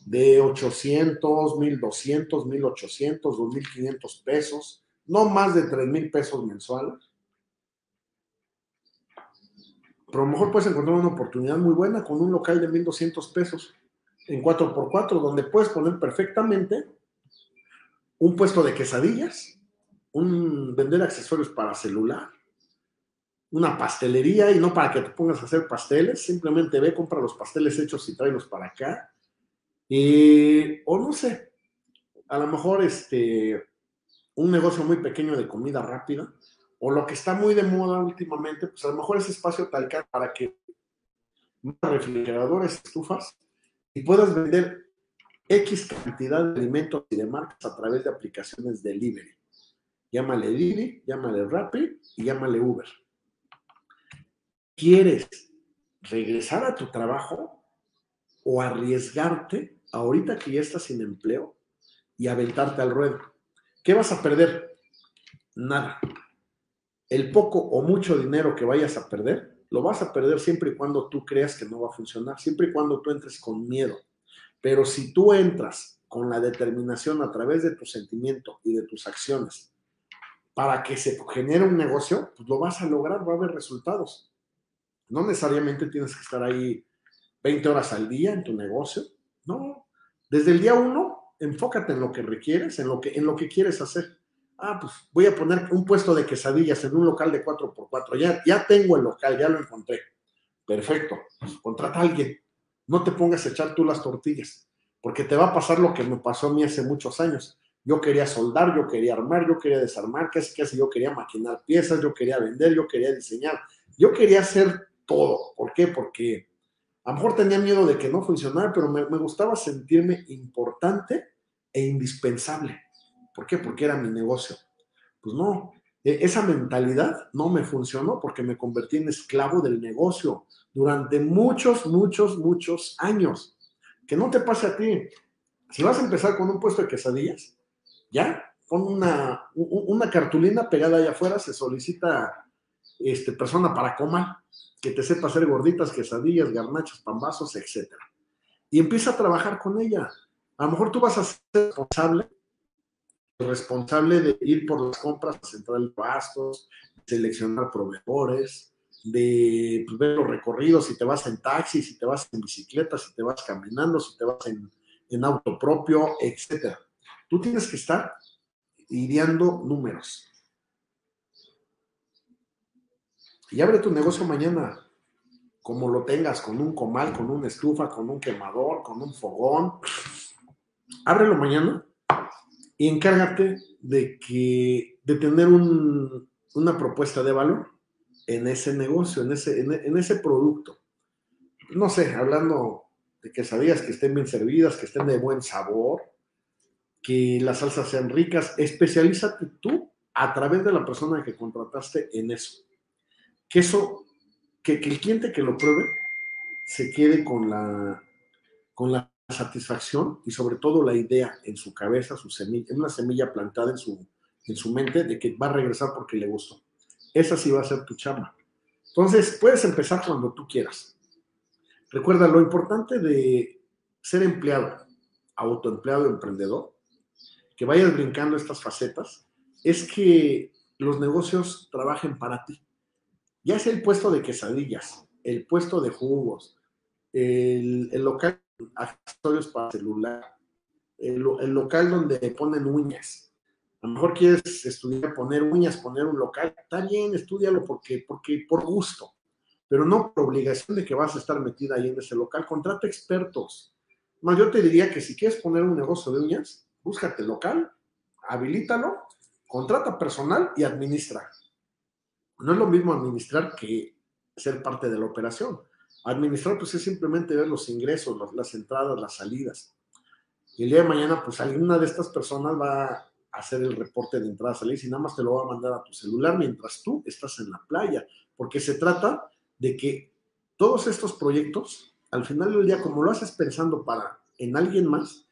de 800, 1200, 1800, 2500 pesos, no más de 3000 pesos mensuales. Pero a lo mejor puedes encontrar una oportunidad muy buena con un local de 1200 pesos en 4x4, donde puedes poner perfectamente un puesto de quesadillas, un vender accesorios para celular, una pastelería y no para que te pongas a hacer pasteles, simplemente ve, compra los pasteles hechos y tráelos para acá. Eh, o no sé, a lo mejor este, un negocio muy pequeño de comida rápida, o lo que está muy de moda últimamente, pues a lo mejor ese espacio tal para que refrigeradores, estufas, y puedas vender X cantidad de alimentos y de marcas a través de aplicaciones delivery. Llámale Didi, llámale Rappi y llámale Uber. ¿Quieres regresar a tu trabajo o arriesgarte ahorita que ya estás sin empleo y aventarte al ruedo? ¿Qué vas a perder? Nada. El poco o mucho dinero que vayas a perder, lo vas a perder siempre y cuando tú creas que no va a funcionar, siempre y cuando tú entres con miedo. Pero si tú entras con la determinación a través de tu sentimiento y de tus acciones para que se genere un negocio, pues lo vas a lograr, va a haber resultados. No necesariamente tienes que estar ahí 20 horas al día en tu negocio, no. Desde el día uno, enfócate en lo que requieres, en lo que, en lo que quieres hacer. Ah, pues voy a poner un puesto de quesadillas en un local de 4x4. Ya, ya tengo el local, ya lo encontré. Perfecto. Pues contrata a alguien. No te pongas a echar tú las tortillas, porque te va a pasar lo que me pasó a mí hace muchos años. Yo quería soldar, yo quería armar, yo quería desarmar, casi casi yo quería maquinar piezas, yo quería vender, yo quería diseñar, yo quería hacer todo. ¿Por qué? Porque a lo mejor tenía miedo de que no funcionara, pero me, gustaba sentirme importante e indispensable. ¿Por qué? Porque era mi negocio. Pues no, e, esa mentalidad no me funcionó porque me convertí en esclavo del negocio durante muchos, muchos, muchos años. Que no te pase a ti. Si vas a empezar con un puesto de quesadillas, ya, con una, una cartulina pegada allá afuera, se solicita este, persona para comer, que te sepa hacer gorditas, quesadillas, garnachas, pambazos, etc. Y empieza a trabajar con ella. A lo mejor tú vas a ser responsable, responsable de ir por las compras a central pastos, seleccionar proveedores, de pues, ver los recorridos, si te vas en taxi, si te vas en bicicleta, si te vas caminando, si te vas en, en auto propio, etc. Tú tienes que estar ideando números. Y abre tu negocio mañana, como lo tengas, con un comal, con una estufa, con un quemador, con un fogón. Ábrelo mañana y encárgate de, que, de tener una propuesta de valor en ese negocio, en ese, en, ese producto. No sé, hablando de quesadillas que estén bien servidas, que estén de buen sabor, que las salsas sean ricas, especialízate tú a través de la persona que contrataste en eso que eso, que, el cliente que lo pruebe se quede con la, con la satisfacción y sobre todo la idea en su cabeza, su semilla, una semilla plantada en su, en su mente de que va a regresar porque le gustó. Esa sí va a ser tu chamba. Entonces, puedes empezar cuando tú quieras. Recuerda, lo importante de ser empleado, autoempleado, emprendedor, que vayas brincando estas facetas, es que los negocios trabajen para ti ya sea el puesto de quesadillas, el puesto de jugos, el, local accesorios para celular, el, local donde ponen uñas. A lo mejor quieres estudiar poner uñas, poner un local, está bien, estudialo porque, porque por gusto, pero no por obligación de que vas a estar metida ahí en ese local. Contrata expertos. Más yo te diría que si quieres poner un negocio de uñas, búscate local, habilítalo, contrata personal y administra no es lo mismo administrar que ser parte de la operación. Administrar, pues es simplemente ver los ingresos, las entradas, las salidas. Y el día de mañana, pues alguna de estas personas va a hacer el reporte de entrada, salidas y nada más te lo va a mandar a tu celular mientras tú estás en la playa, porque se trata de que todos estos proyectos al final del día, como lo haces pensando para en alguien más,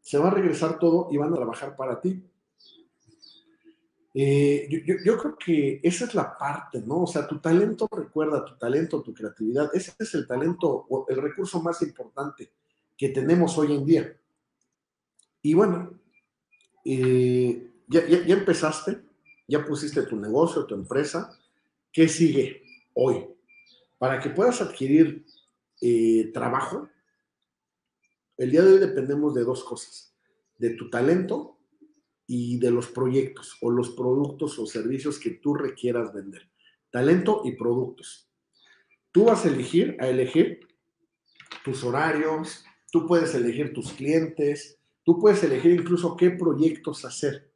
se va a regresar todo y van a trabajar para ti. Eh, yo, creo que esa es la parte, ¿no? O sea, tu talento, recuerda, tu talento, tu creatividad, ese es el talento, el recurso más importante que tenemos hoy en día. Y bueno, eh, ya, ya, empezaste, ya pusiste tu negocio, tu empresa, ¿qué sigue hoy? Para que puedas adquirir eh, trabajo, el día de hoy dependemos de dos cosas, de tu talento y de los proyectos o los productos o servicios que tú requieras vender. Talento y productos. Tú vas a elegir, a elegir tus horarios, tú puedes elegir tus clientes, tú puedes elegir incluso qué proyectos hacer.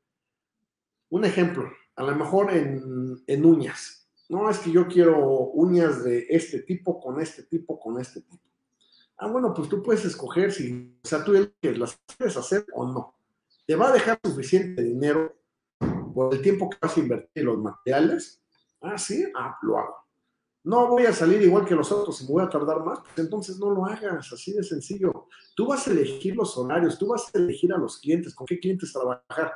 Un ejemplo, a lo mejor en, en uñas. No, es que yo quiero uñas de este tipo, con este tipo, con este tipo. Ah, bueno, pues tú puedes escoger si, sea, tú las quieres hacer o no te va a dejar suficiente dinero por el tiempo que vas a invertir en los materiales. Ah, sí, ah, lo hago. No voy a salir igual que los otros y me voy a tardar más, pues entonces no lo hagas, así de sencillo. Tú vas a elegir los horarios, tú vas a elegir a los clientes, con qué clientes trabajar.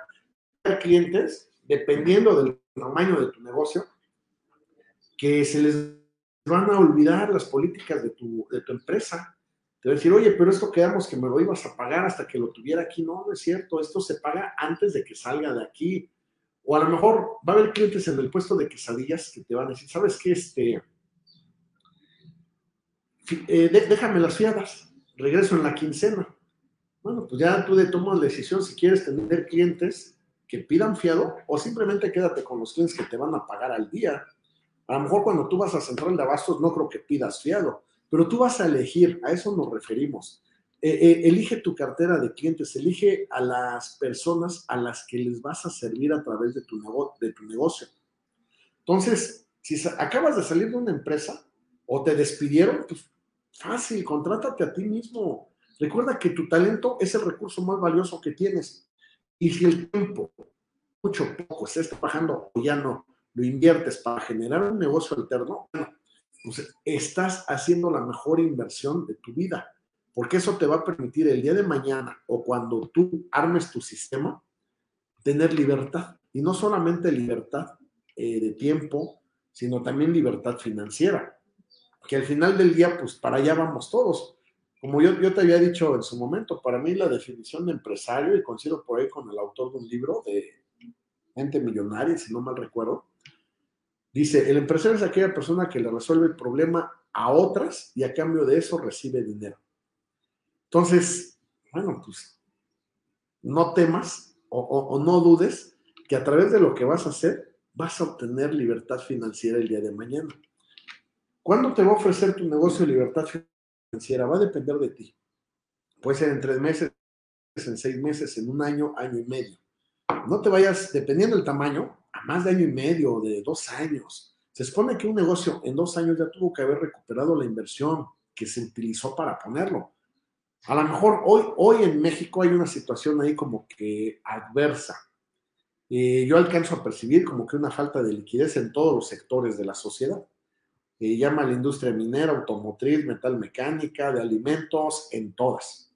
Hay clientes, dependiendo del tamaño de tu negocio, que se les van a olvidar las políticas de tu, de tu empresa te va a decir, oye, pero esto quedamos que me lo ibas a pagar hasta que lo tuviera aquí. No, no es cierto, esto se paga antes de que salga de aquí. O a lo mejor va a haber clientes en el puesto de quesadillas que te van a decir, ¿sabes qué? Este, eh, déjame las fiadas, regreso en la quincena. Bueno, pues ya tú de tomas la decisión si quieres tener clientes que pidan fiado o simplemente quédate con los clientes que te van a pagar al día. A lo mejor cuando tú vas a Central de Abastos no creo que pidas fiado, pero tú vas a elegir, a eso nos referimos. Eh, eh, elige tu cartera de clientes, elige a las personas a las que les vas a servir a través de tu, negocio. Entonces, si acabas de salir de una empresa o te despidieron, pues fácil, contrátate a ti mismo. Recuerda que tu talento es el recurso más valioso que tienes. Y si el tiempo, mucho poco, estás trabajando o ya no, lo inviertes para generar un negocio alterno, bueno, pues estás haciendo la mejor inversión de tu vida, porque eso te va a permitir el día de mañana o cuando tú armes tu sistema, tener libertad. Y no solamente libertad eh, de tiempo, sino también libertad financiera. Que al final del día, pues para allá vamos todos. Como yo, yo te había dicho en su momento, para mí la definición de empresario, y coincido por ahí con el autor de un libro de Mente Millonaria, si no mal recuerdo, Dice, el empresario es aquella persona que le resuelve el problema a otras y a cambio de eso recibe dinero. Entonces, bueno, pues no temas o, no dudes que a través de lo que vas a hacer vas a obtener libertad financiera el día de mañana. ¿Cuándo te va a ofrecer tu negocio libertad financiera? Va a depender de ti. Puede ser en tres meses, en seis meses, en un año, año y medio. No te vayas, dependiendo del tamaño, a más de año y medio, de dos años. Se supone que un negocio en dos años ya tuvo que haber recuperado la inversión que se utilizó para ponerlo. A lo mejor hoy, hoy en México hay una situación ahí como que adversa. Eh, yo alcanzo a percibir como que una falta de liquidez en todos los sectores de la sociedad. Eh, llama a la industria minera, automotriz, metal mecánica, de alimentos, en todas.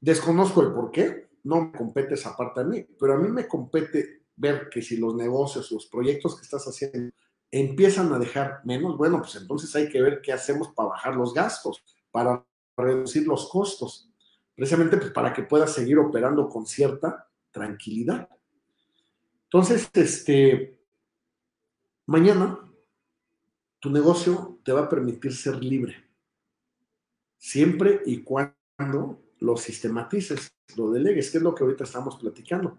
Desconozco el por qué, no me compete esa parte a mí, pero a mí me compete ver que si los negocios, los proyectos que estás haciendo empiezan a dejar menos, bueno, pues entonces hay que ver qué hacemos para bajar los gastos, para reducir los costos, precisamente pues para que puedas seguir operando con cierta tranquilidad. Entonces, este, mañana tu negocio te va a permitir ser libre, siempre y cuando lo sistematices, lo delegues, que es lo que ahorita estamos platicando.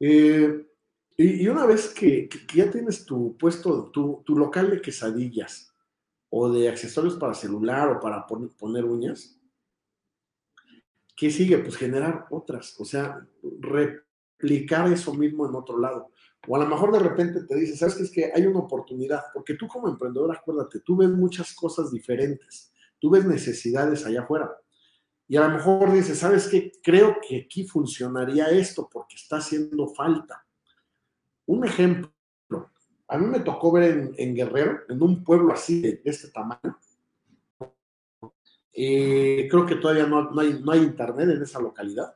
Eh, y, una vez que, ya tienes tu puesto, tu, local de quesadillas o de accesorios para celular o para poner, uñas, ¿qué sigue? Pues generar otras, o sea, replicar eso mismo en otro lado. O a lo mejor de repente te dices, ¿sabes qué? Es que hay una oportunidad, porque tú como emprendedor, acuérdate, tú ves muchas cosas diferentes, tú ves necesidades allá afuera. Y a lo mejor dices, ¿sabes qué? Creo que aquí funcionaría esto porque está haciendo falta. Un ejemplo, a mí me tocó ver en, Guerrero, en un pueblo así de, este tamaño, Eh, creo que todavía no, no, hay, no hay internet en esa localidad,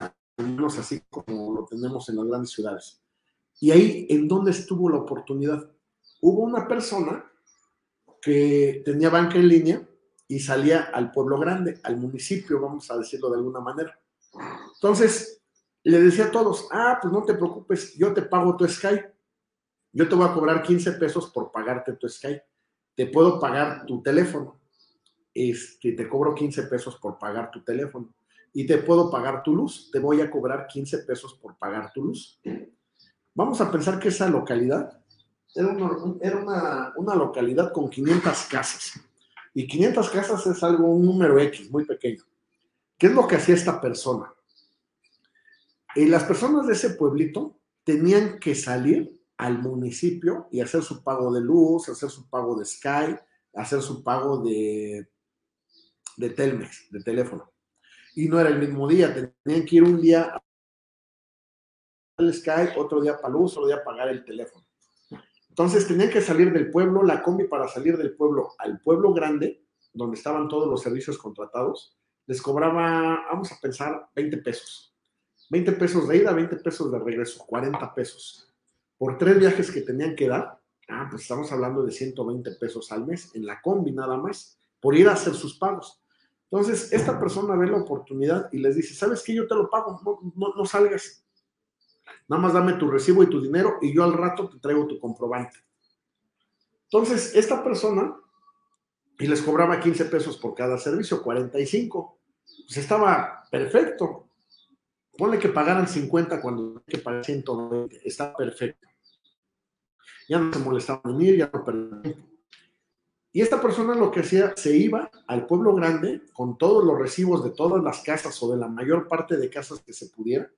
al menos así como lo tenemos en las grandes ciudades. Y ahí, ¿en dónde estuvo la oportunidad? Hubo una persona que tenía banca en línea y salía al pueblo grande, al municipio, vamos a decirlo de alguna manera. Entonces, le decía a todos, ah, pues no te preocupes, yo te pago tu Sky. Yo te voy a cobrar 15 pesos por pagarte tu Sky. Te puedo pagar tu teléfono. Este, te cobro 15 pesos por pagar tu teléfono. Y te puedo pagar tu luz. Te voy a cobrar 15 pesos por pagar tu luz. Vamos a pensar que esa localidad era una, una, localidad con 500 casas. Y 500 casas es algo, un número X, muy pequeño. ¿Qué es lo que hacía esta persona? Y las personas de ese pueblito tenían que salir al municipio y hacer su pago de luz, hacer su pago de Sky, hacer su pago de, de Telmex, de teléfono. Y no era el mismo día, tenían que ir un día al Sky, otro día para luz, otro día pagar el teléfono. Entonces tenían que salir del pueblo, la combi para salir del pueblo al pueblo grande, donde estaban todos los servicios contratados, les cobraba, vamos a pensar, 20 pesos. 20 pesos de ida, 20 pesos de regreso, 40 pesos. Por tres viajes que tenían que dar, ah, pues estamos hablando de 120 pesos al mes en la combi nada más, por ir a hacer sus pagos. Entonces, esta persona ve la oportunidad y les dice, ¿sabes qué? Yo te lo pago, no, no salgas. Nada más dame tu recibo y tu dinero y yo al rato te traigo tu comprobante. Entonces, esta persona, y les cobraba 15 pesos por cada servicio, 45. Pues estaba perfecto. Ponle que pagaran 50 cuando hay que pagar 120. Está perfecto. Ya no se molestaban en ir, ya no tiempo. Y esta persona lo que hacía, se iba al pueblo grande con todos los recibos de todas las casas o de la mayor parte de casas que se pudiera,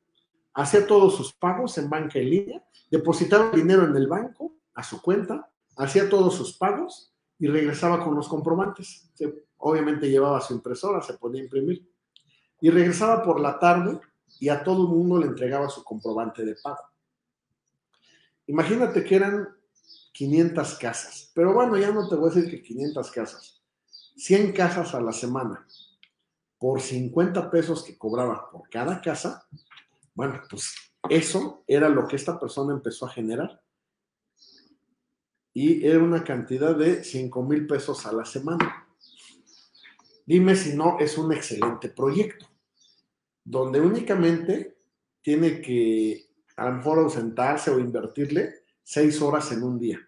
hacía todos sus pagos en banca en línea, depositaba dinero en el banco a su cuenta, hacía todos sus pagos y regresaba con los comprobantes. obviamente llevaba su impresora, se podía imprimir. Y regresaba por la tarde y a todo el mundo le entregaba su comprobante de pago. Imagínate que eran 500 casas, pero bueno, ya no te voy a decir que 500 casas, 100 casas a la semana, por 50 pesos que cobraba por cada casa, bueno, pues eso era lo que esta persona empezó a generar. Y era una cantidad de 5 mil pesos a la semana. Dime si no es un excelente proyecto, donde únicamente tiene que a lo mejor ausentarse o invertirle seis horas en un día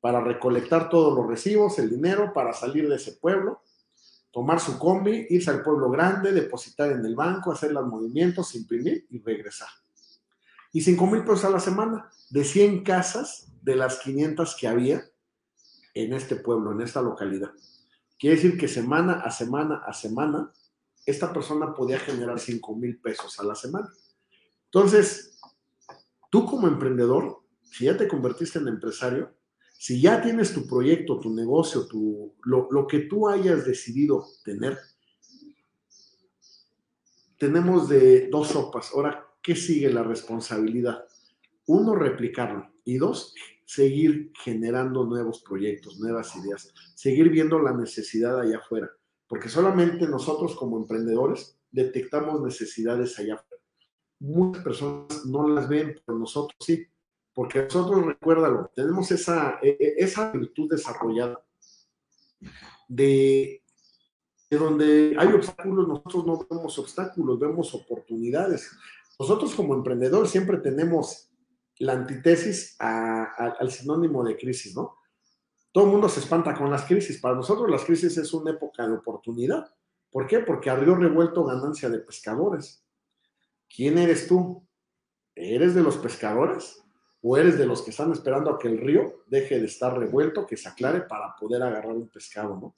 para recolectar todos los recibos, el dinero, para salir de ese pueblo tomar su combi, irse al pueblo grande, depositar en el banco, hacer los movimientos, imprimir y regresar. Y 5 mil pesos a la semana, de 100 casas de las 500 que había en este pueblo, en esta localidad. Quiere decir que semana a semana a semana, esta persona podía generar 5 mil pesos a la semana. Entonces, tú como emprendedor, si ya te convertiste en empresario, si ya tienes tu proyecto, tu negocio, tu, lo, que tú hayas decidido tener, tenemos de dos sopas. Ahora, ¿qué sigue la responsabilidad? Uno, replicarlo. Y dos, seguir generando nuevos proyectos, nuevas ideas, seguir viendo la necesidad allá afuera. Porque solamente nosotros como emprendedores detectamos necesidades allá afuera. Muchas personas no las ven, pero nosotros sí. Porque nosotros, recuérdalo, tenemos esa, e, e, esa virtud desarrollada de, donde hay obstáculos, nosotros no vemos obstáculos, vemos oportunidades. Nosotros como emprendedores siempre tenemos la antítesis al sinónimo de crisis, ¿no? Todo el mundo se espanta con las crisis. Para nosotros las crisis es una época de oportunidad. ¿Por qué? Porque abrió revuelto ganancia de pescadores. ¿Quién eres tú? ¿Eres de los pescadores? O eres de los que están esperando a que el río deje de estar revuelto, que se aclare para poder agarrar un pescado, ¿no?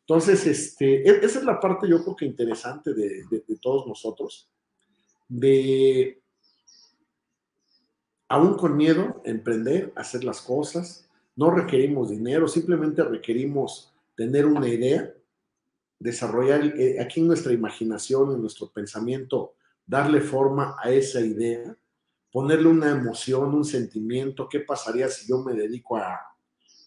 Entonces, este, e, esa es la parte yo creo que interesante de, todos nosotros, de, aún con miedo, emprender, hacer las cosas, no requerimos dinero, simplemente requerimos tener una idea, desarrollar eh, aquí en nuestra imaginación, en nuestro pensamiento, darle forma a esa idea ponerle una emoción, un sentimiento, qué pasaría si yo me dedico a,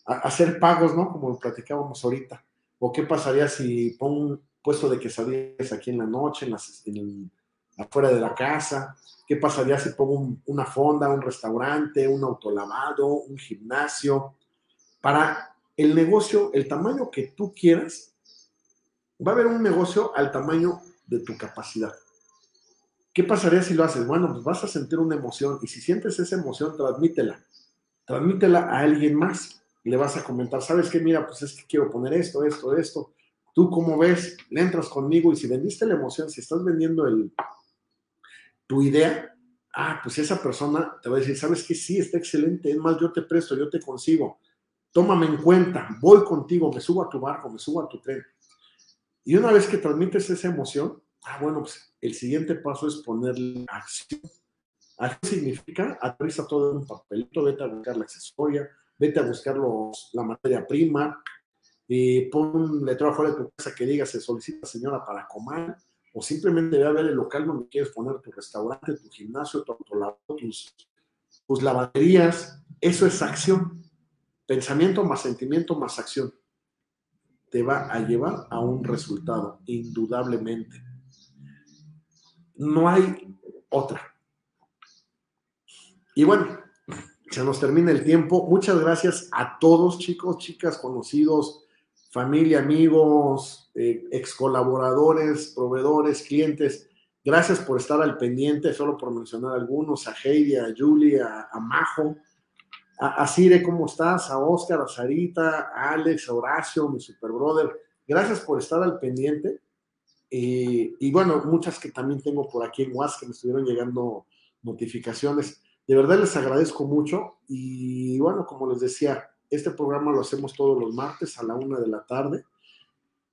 hacer pagos, ¿no? Como platicábamos ahorita. ¿O qué pasaría si pongo un puesto de quesadillas aquí en la noche, en las, el- afuera de la casa? ¿Qué pasaría si pongo un- una fonda, un restaurante, un autolavado, un gimnasio? Para el negocio, el tamaño que tú quieras, va a haber un negocio al tamaño de tu capacidad. ¿Qué pasaría si lo haces? Bueno, pues vas a sentir una emoción y si sientes esa emoción, transmítela. Transmítela a alguien más y le vas a comentar, ¿sabes qué? Mira, pues es que quiero poner esto, esto, esto. Tú, ¿cómo ves? Le entras conmigo y si vendiste la emoción, si estás vendiendo el, tu idea, ah, pues esa persona te va a decir, ¿sabes qué? Sí, está excelente. Es más, yo te presto, yo te consigo. Tómame en cuenta, voy contigo, me subo a tu barco, me subo a tu tren. Y una vez que transmites esa emoción, ah, bueno, pues el siguiente paso es ponerle acción. Acción significa, aterriza todo en un papelito, vete a buscar la accesoria, vete a buscar los, la materia prima, y pon un letrero afuera de tu casa que diga se solicita señora para comer, o simplemente ve a ver el local donde quieres poner tu restaurante, tu gimnasio, tu autolavado, tus, lavanderías. Eso es acción. Pensamiento más sentimiento más acción. Te va a llevar a un resultado, indudablemente. No hay otra. Y bueno, se nos termina el tiempo. Muchas gracias a todos, chicos, chicas, conocidos, familia, amigos, eh, ex colaboradores, proveedores, clientes. Gracias por estar al pendiente, solo por mencionar algunos, a Heidi, a Julie, a, a Majo, a, a Cire, ¿cómo estás? A Oscar, a Sarita, a Alex, a Horacio, mi super brother. Gracias por estar al pendiente. Eh, y bueno, muchas que también tengo por aquí en WhatsApp que me estuvieron llegando notificaciones. De verdad les agradezco mucho y bueno, como les decía, este programa lo hacemos todos los martes a la una de la tarde.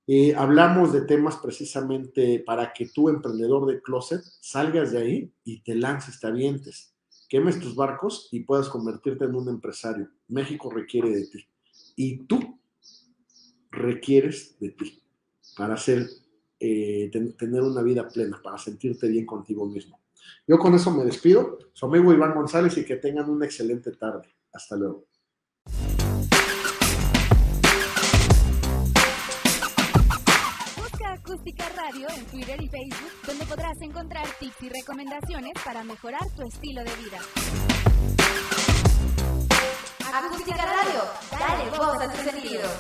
Eh, hablamos de temas precisamente para que tú, emprendedor de closet, salgas de ahí y te lances, te avientes, quemes tus barcos y puedas convertirte en un empresario. México requiere de ti y tú requieres de ti para hacer, eh, ten- tener una vida plena, para sentirte bien contigo mismo. Yo con eso me despido. Su amigo Iván González y que tengan una excelente tarde. Hasta luego. Busca Acústica Radio en Twitter y Facebook, donde podrás encontrar tips y recomendaciones para mejorar tu estilo de vida. Acústica Radio, dale voz a tus sentidos.